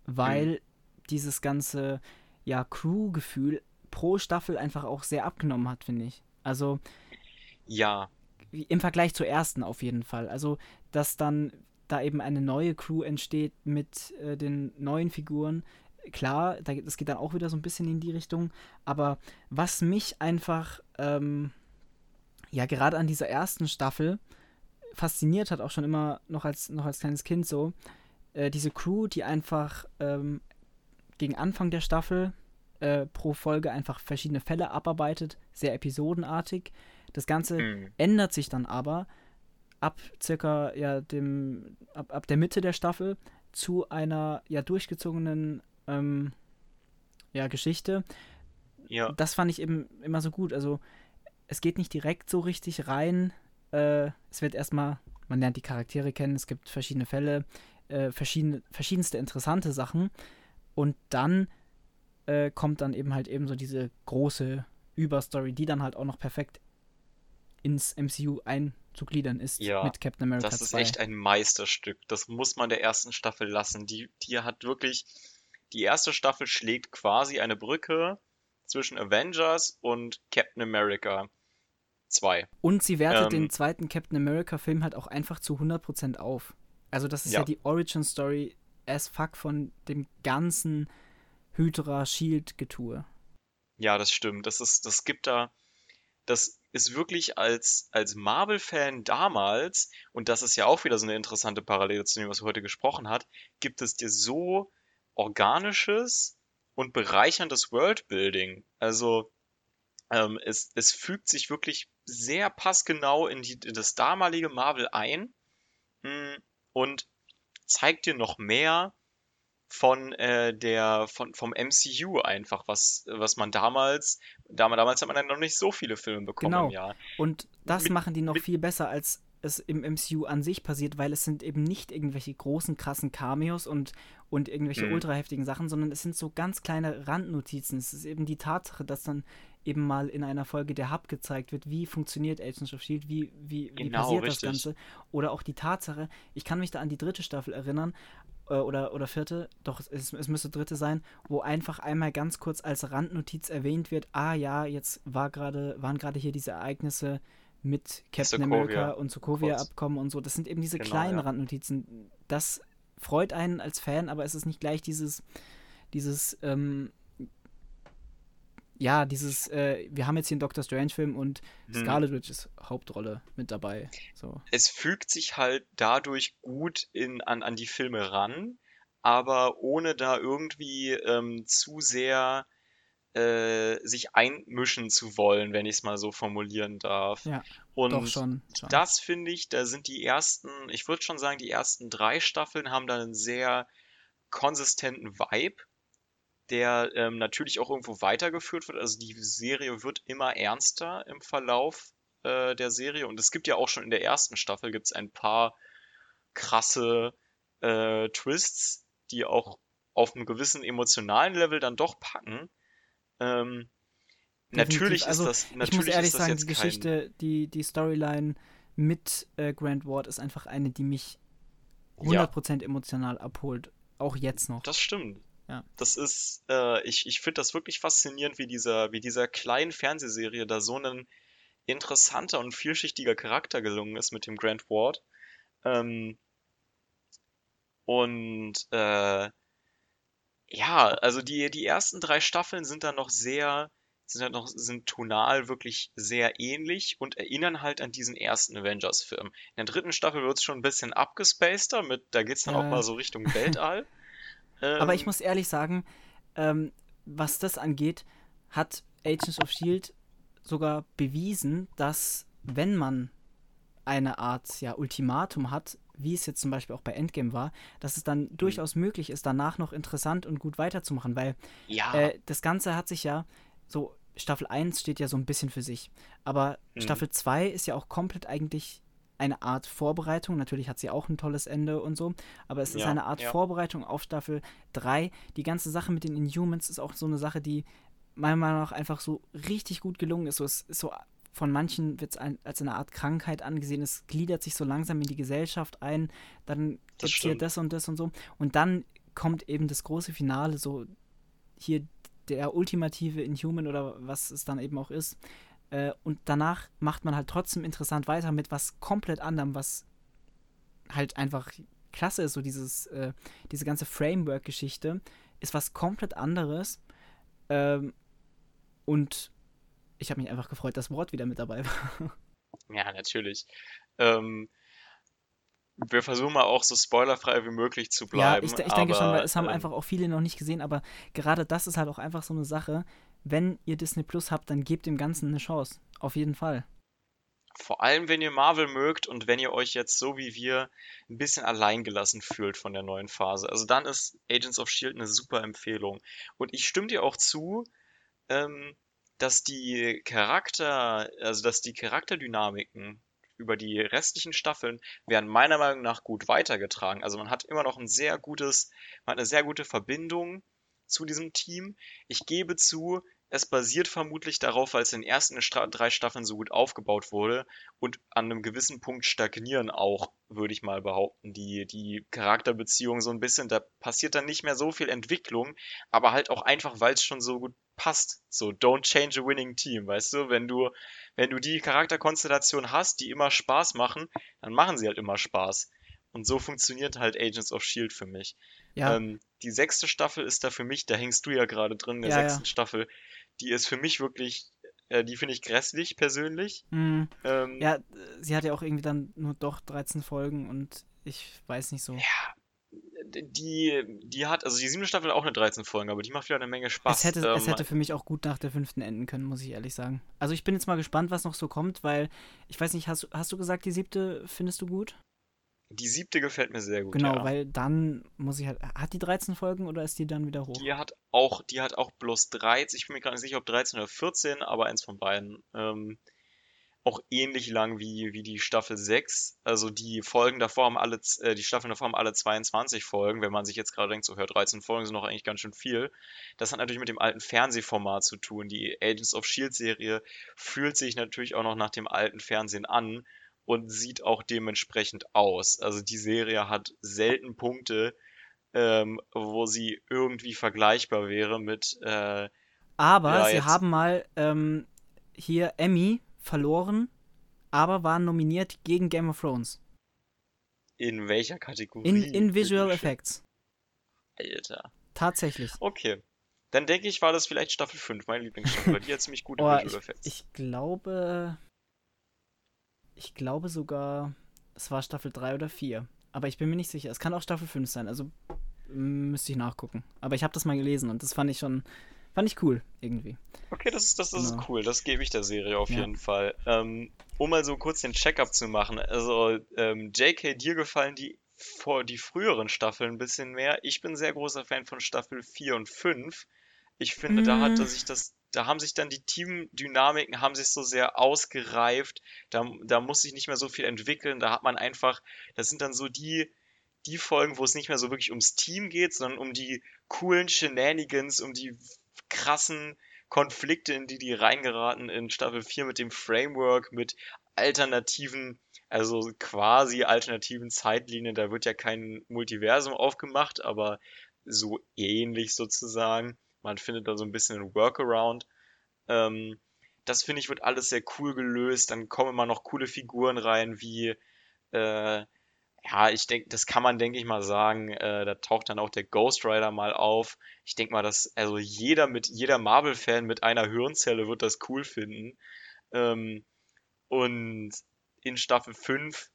weil dieses ganze ja, Crew-Gefühl pro Staffel einfach auch sehr abgenommen hat, finde ich. Also Ja, im Vergleich zur ersten auf jeden Fall. Also, dass dann da eben eine neue Crew entsteht mit äh, den neuen Figuren. Klar, da, das geht dann auch wieder so ein bisschen in die Richtung. Aber was mich einfach, ähm, ja, gerade an dieser ersten Staffel fasziniert hat, auch schon immer noch als, noch als kleines Kind so, äh, diese Crew, die einfach ähm, gegen Anfang der Staffel äh, pro Folge einfach verschiedene Fälle abarbeitet, sehr episodenartig. Das Ganze hm, ändert sich dann aber ab circa ja dem ab, ab der Mitte der Staffel zu einer ja durchgezogenen ähm, ja, Geschichte. Ja. Das fand ich eben immer so gut. Also es geht nicht direkt so richtig rein. Äh, es wird erstmal, man lernt die Charaktere kennen, es gibt verschiedene Fälle, äh, verschiedene, verschiedenste interessante Sachen. Und dann äh, kommt dann eben halt eben so diese große Überstory, die dann halt auch noch perfekt ins MCU einzugliedern ist Ja, mit Captain America Das ist 2. echt ein Meisterstück. Das muss man der ersten Staffel lassen. Die, die hat wirklich, die erste Staffel schlägt quasi eine Brücke zwischen Avengers und Captain America 2. Und sie wertet Ähm, den zweiten Captain America-Film halt auch einfach zu 100% auf. Also das ist ja, Ja. die Origin-Story as fuck von dem ganzen Hydra-Shield-Getue. Ja, das stimmt. Das ist, das gibt da, das ist wirklich als, als Marvel-Fan damals, und das ist ja auch wieder so eine interessante Parallele zu dem, was wir heute gesprochen hat, gibt es dir so organisches und bereicherndes Worldbuilding. Also, ähm, es, es fügt sich wirklich sehr passgenau in, die, in das damalige Marvel ein, mh, und zeigt dir noch mehr von äh, der von vom MCU einfach, was was man damals damals, damals hat man dann noch nicht so viele Filme bekommen Genau. im Jahr. Und das Mit- machen die noch mit- viel besser, als es im MCU an sich passiert, weil es sind eben nicht irgendwelche großen, krassen Cameos und, und irgendwelche Mhm. ultra heftigen Sachen, sondern es sind so ganz kleine Randnotizen. Es ist eben die Tatsache, dass dann eben mal in einer Folge der Hub gezeigt wird, wie funktioniert Agents of S.H.I.E.L.D., wie, wie, wie Genau, passiert richtig. das Ganze. Oder auch die Tatsache, ich kann mich da an die dritte Staffel erinnern, äh, oder, oder vierte, doch es, es müsste dritte sein, wo einfach einmal ganz kurz als Randnotiz erwähnt wird, ah ja, jetzt war gerade, waren gerade hier diese Ereignisse mit Captain Sokovia, America und Sokovia kurz. Abkommen und so. Das sind eben diese Genau, kleinen ja. Randnotizen. Das freut einen als Fan, aber es ist nicht gleich dieses, dieses, ähm, ja, dieses, äh, wir haben jetzt hier einen Doctor Strange-Film und Hm. Scarlet Witch ist Hauptrolle mit dabei. So. Es fügt sich halt dadurch gut in an an die Filme ran, aber ohne da irgendwie ähm, zu sehr äh, sich einmischen zu wollen, wenn ich es mal so formulieren darf. Ja, Und Doch schon. schon. Das finde ich, da sind die ersten, ich würde schon sagen, die ersten drei Staffeln haben da einen sehr konsistenten Vibe, der ähm, natürlich auch irgendwo weitergeführt wird. Also die Serie wird immer ernster im Verlauf äh, der Serie. Und es gibt ja auch schon in der ersten Staffel gibt's ein paar krasse äh, Twists, die auch auf einem gewissen emotionalen Level dann doch packen. Ähm, natürlich Also, ist das, ich muss natürlich ehrlich sagen, die kein, Geschichte, die, die Storyline mit äh, Grant Ward ist einfach eine, die mich Ja. 100% emotional abholt. Auch jetzt noch. Das stimmt. Ja. Das ist, äh, ich, ich finde das wirklich faszinierend, wie dieser, wie dieser kleinen Fernsehserie da so ein interessanter und vielschichtiger Charakter gelungen ist mit dem Grant Ward. Ähm, und äh, ja, also die, die ersten drei Staffeln sind dann noch sehr, sind dann noch, sind tonal wirklich sehr ähnlich und erinnern halt an diesen ersten Avengers-Film. In der dritten Staffel wird es schon ein bisschen abgespaceder mit, da geht's dann auch Ja. mal so Richtung Weltall. Aber ich Ähm, muss ehrlich sagen, ähm, was das angeht, hat Agents of Shield sogar bewiesen, dass wenn man eine Art ja, Ultimatum hat, wie es jetzt zum Beispiel auch bei Endgame war, dass es dann durchaus möglich ist, danach noch interessant und gut weiterzumachen, weil Ja, äh, das Ganze hat sich ja so, Staffel 1 steht ja so ein bisschen für sich, aber Mhm. Staffel 2 ist ja auch komplett eigentlich eine Art Vorbereitung. Natürlich hat sie auch ein tolles Ende und so, aber es ist Ja, eine Art ja. Vorbereitung auf Staffel 3. Die ganze Sache mit den Inhumans ist auch so eine Sache, die meiner Meinung nach einfach so richtig gut gelungen ist. So, es ist so von manchen wird es ein, als eine Art Krankheit angesehen. Es gliedert sich so langsam in die Gesellschaft ein. Dann gibt es hier das und das und so. Und dann kommt eben das große Finale, so hier der ultimative Inhuman oder was es dann eben auch ist. Äh, und danach macht man halt trotzdem interessant weiter mit was komplett anderem, was halt einfach klasse ist. So dieses, äh, diese ganze Framework-Geschichte ist was komplett anderes. Ähm, und ich habe mich einfach gefreut, dass Wort wieder mit dabei war. ja, natürlich. Ähm, wir versuchen mal auch so spoilerfrei wie möglich zu Ja, bleiben, ich, ich denke schon, weil es haben ähm, einfach auch viele noch nicht gesehen, aber gerade das ist halt auch einfach so eine Sache. Wenn ihr Disney Plus habt, dann gebt dem Ganzen eine Chance. Auf jeden Fall. vor allem, wenn ihr Marvel mögt und wenn ihr euch jetzt so wie wir ein bisschen alleingelassen fühlt von der neuen Phase. Also dann ist Agents of Shield eine super Empfehlung. Und ich stimme dir auch zu, ähm, dass die Charakter, also dass die Charakterdynamiken über die restlichen Staffeln werden meiner Meinung nach gut weitergetragen. Also man hat immer noch ein sehr gutes, man hat eine sehr gute Verbindung zu diesem Team. Ich gebe zu, es basiert vermutlich darauf, weil es in den ersten drei Staffeln so gut aufgebaut wurde und an einem gewissen Punkt stagnieren auch, würde ich mal behaupten, die, die Charakterbeziehungen so ein bisschen. Da passiert dann nicht mehr so viel Entwicklung, aber halt auch einfach, weil es schon so gut passt. So, don't change a winning team, weißt du? Wenn du, wenn du die Charakterkonstellation hast, die immer Spaß machen, dann machen sie halt immer Spaß. Und so funktioniert halt Agents of Shield für mich. Ja. Ähm, die sechste Staffel ist da für mich, da hängst du ja gerade drin, in der ja, sechsten ja. Staffel, die ist für mich wirklich, äh, die finde ich grässlich persönlich. Mhm. Ähm, ja, sie hat ja auch irgendwie dann nur doch 13 Folgen und ich weiß nicht so. Ja, die, die hat, also die siebte Staffel auch eine 13 Folgen, aber die macht wieder eine Menge Spaß. Es hätte, ähm, es hätte für mich auch gut nach der fünften enden können, muss ich ehrlich sagen. Also ich bin jetzt mal gespannt, was noch so kommt, weil ich weiß nicht, hast, hast du gesagt, die siebte findest du gut? Die siebte gefällt mir sehr gut. Genau, ja. weil dann muss ich halt. Hat die 13 Folgen oder ist die dann wieder hoch? Die hat auch, die hat auch bloß 13. Ich bin mir gar nicht sicher, ob 13 oder 14, aber eins von beiden. Ähm, auch ähnlich lang wie, wie die Staffel 6. Also die Folgen davor haben alle, äh, die Staffeln davor haben alle 22 Folgen. Wenn man sich jetzt gerade denkt, so hört 13 Folgen sind noch eigentlich ganz schön viel. Das hat natürlich mit dem alten Fernsehformat zu tun. Die Agents of Shield Serie fühlt sich natürlich auch noch nach dem alten Fernsehen an und sieht auch dementsprechend aus. Also die Serie hat selten Punkte, ähm, wo sie irgendwie vergleichbar wäre mit. Äh, aber ja, sie haben mal ähm, hier Emmy verloren, aber waren nominiert gegen Game of Thrones. In welcher Kategorie? In, in Visual Effects. Alter. Tatsächlich. Okay. Dann denke ich, war das vielleicht Staffel 5, meine Lieblingsstaffel, weil die hat ziemlich gute oh, Visual Effects. Ich, ich glaube, ich glaube sogar, es war Staffel 3 oder 4. Aber ich bin mir nicht sicher. Es kann auch Staffel 5 sein, also müsste ich nachgucken. Aber ich habe das mal gelesen und das fand ich schon, fand ich cool irgendwie. Okay, das ist, das, das genau. ist cool. Das gebe ich der Serie auf ja. jeden Fall. Ähm, um mal so kurz den Check-up zu machen. Also, ähm, JK, dir gefallen die, vor, die früheren Staffeln ein bisschen mehr. Ich bin sehr großer Fan von Staffel 4 und 5. Ich finde, mm. da hat sich das da haben sich dann die Teamdynamiken haben sich so sehr ausgereift. Da, da muss sich nicht mehr so viel entwickeln. Da hat man einfach, das sind dann so die, die Folgen, wo es nicht mehr so wirklich ums Team geht, sondern um die coolen Shenanigans, um die krassen Konflikte, in die die reingeraten in Staffel 4 mit dem Framework, mit alternativen, also quasi alternativen Zeitlinien. Da wird ja kein Multiversum aufgemacht, aber so ähnlich sozusagen. Man findet da so ein bisschen ein Workaround. Ähm, das finde ich wird alles sehr cool gelöst. Dann kommen immer noch coole Figuren rein, wie, äh, ja, ich denke, das kann man, denke ich mal sagen. Äh, da taucht dann auch der Ghost Rider mal auf. Ich denke mal, dass also jeder mit jeder Marvel-Fan mit einer Hirnzelle wird das cool finden. Ähm, und in Staffel 5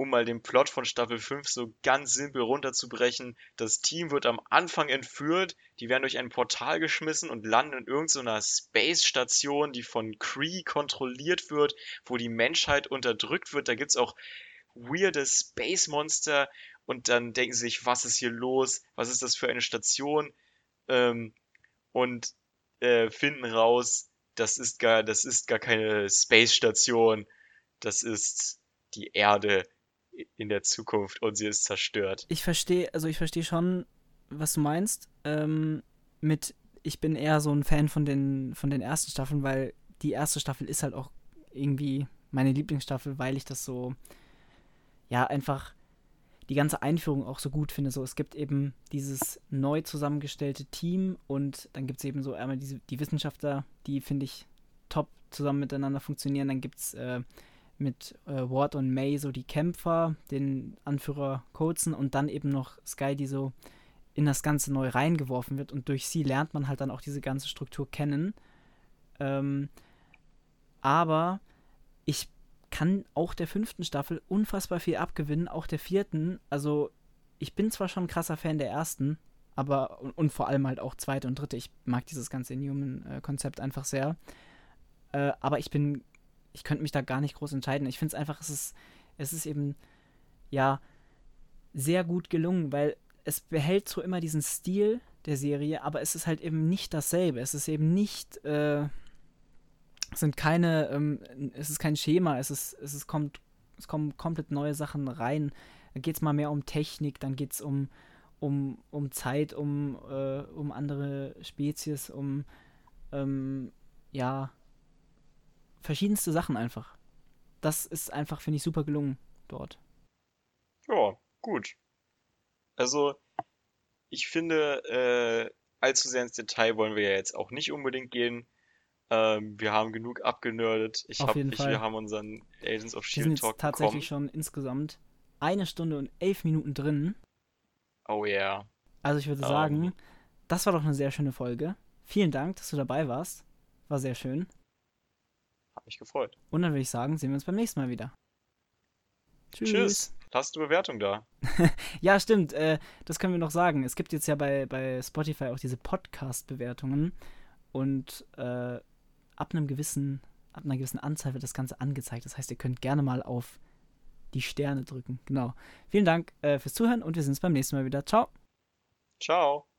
um mal den Plot von Staffel 5 so ganz simpel runterzubrechen. Das Team wird am Anfang entführt, die werden durch ein Portal geschmissen und landen in irgendeiner Space-Station, die von Kree kontrolliert wird, wo die Menschheit unterdrückt wird. Da gibt es auch weirde Space-Monster und dann denken sie sich, was ist hier los? Was ist das für eine Station? Ähm, und äh, finden raus, das ist gar, das ist gar keine Space-Station. Das ist die Erde in der Zukunft und sie ist zerstört. Ich verstehe, also ich verstehe schon, was du meinst. Ähm, mit, ich bin eher so ein Fan von den, von den ersten Staffeln, weil die erste Staffel ist halt auch irgendwie meine Lieblingsstaffel, weil ich das so, ja, einfach die ganze Einführung auch so gut finde. So, es gibt eben dieses neu zusammengestellte Team und dann gibt es eben so einmal diese, die Wissenschaftler, die finde ich top zusammen miteinander funktionieren. Dann gibt es äh, mit äh, Ward und May so die Kämpfer, den Anführer Coulson und dann eben noch Sky, die so in das Ganze neu reingeworfen wird und durch sie lernt man halt dann auch diese ganze Struktur kennen. Ähm, aber ich kann auch der fünften Staffel unfassbar viel abgewinnen, auch der vierten. Also ich bin zwar schon ein krasser Fan der ersten, aber und, und vor allem halt auch zweite und dritte. Ich mag dieses ganze Inhuman-Konzept einfach sehr. Äh, aber ich bin ich könnte mich da gar nicht groß entscheiden. Ich finde es einfach, es ist, es ist eben, ja, sehr gut gelungen, weil es behält so immer diesen Stil der Serie, aber es ist halt eben nicht dasselbe. Es ist eben nicht, äh, es sind keine, ähm, es ist kein Schema, es ist, es ist, kommt, es kommen komplett neue Sachen rein. Da geht es mal mehr um Technik, dann geht es um, um, um Zeit, um, äh, um andere Spezies, um, ähm, ja, verschiedenste Sachen einfach. Das ist einfach, finde ich, super gelungen dort. Ja, gut. Also, ich finde, äh, allzu sehr ins Detail wollen wir ja jetzt auch nicht unbedingt gehen. Ähm, wir haben genug abgenördet. Ich Auf hab, jeden ich, Fall. wir haben unseren Agents of Wir sind Shield jetzt Talk tatsächlich bekommen. schon insgesamt eine Stunde und elf Minuten drin. Oh yeah. Also ich würde Ähm. sagen, das war doch eine sehr schöne Folge. Vielen Dank, dass du dabei warst. War sehr schön. Hat mich gefreut. Und dann würde ich sagen, sehen wir uns beim nächsten Mal wieder. Tschüss. Tschüss. Lasst eine Bewertung da. Ja, stimmt. Äh, das können wir noch sagen. Es gibt jetzt ja bei, bei Spotify auch diese Podcast-Bewertungen. Und äh, ab einem gewissen, ab einer gewissen Anzahl wird das Ganze angezeigt. Das heißt, ihr könnt gerne mal auf die Sterne drücken. Genau. Vielen Dank äh, fürs Zuhören und wir sehen uns beim nächsten Mal wieder. Ciao. Ciao.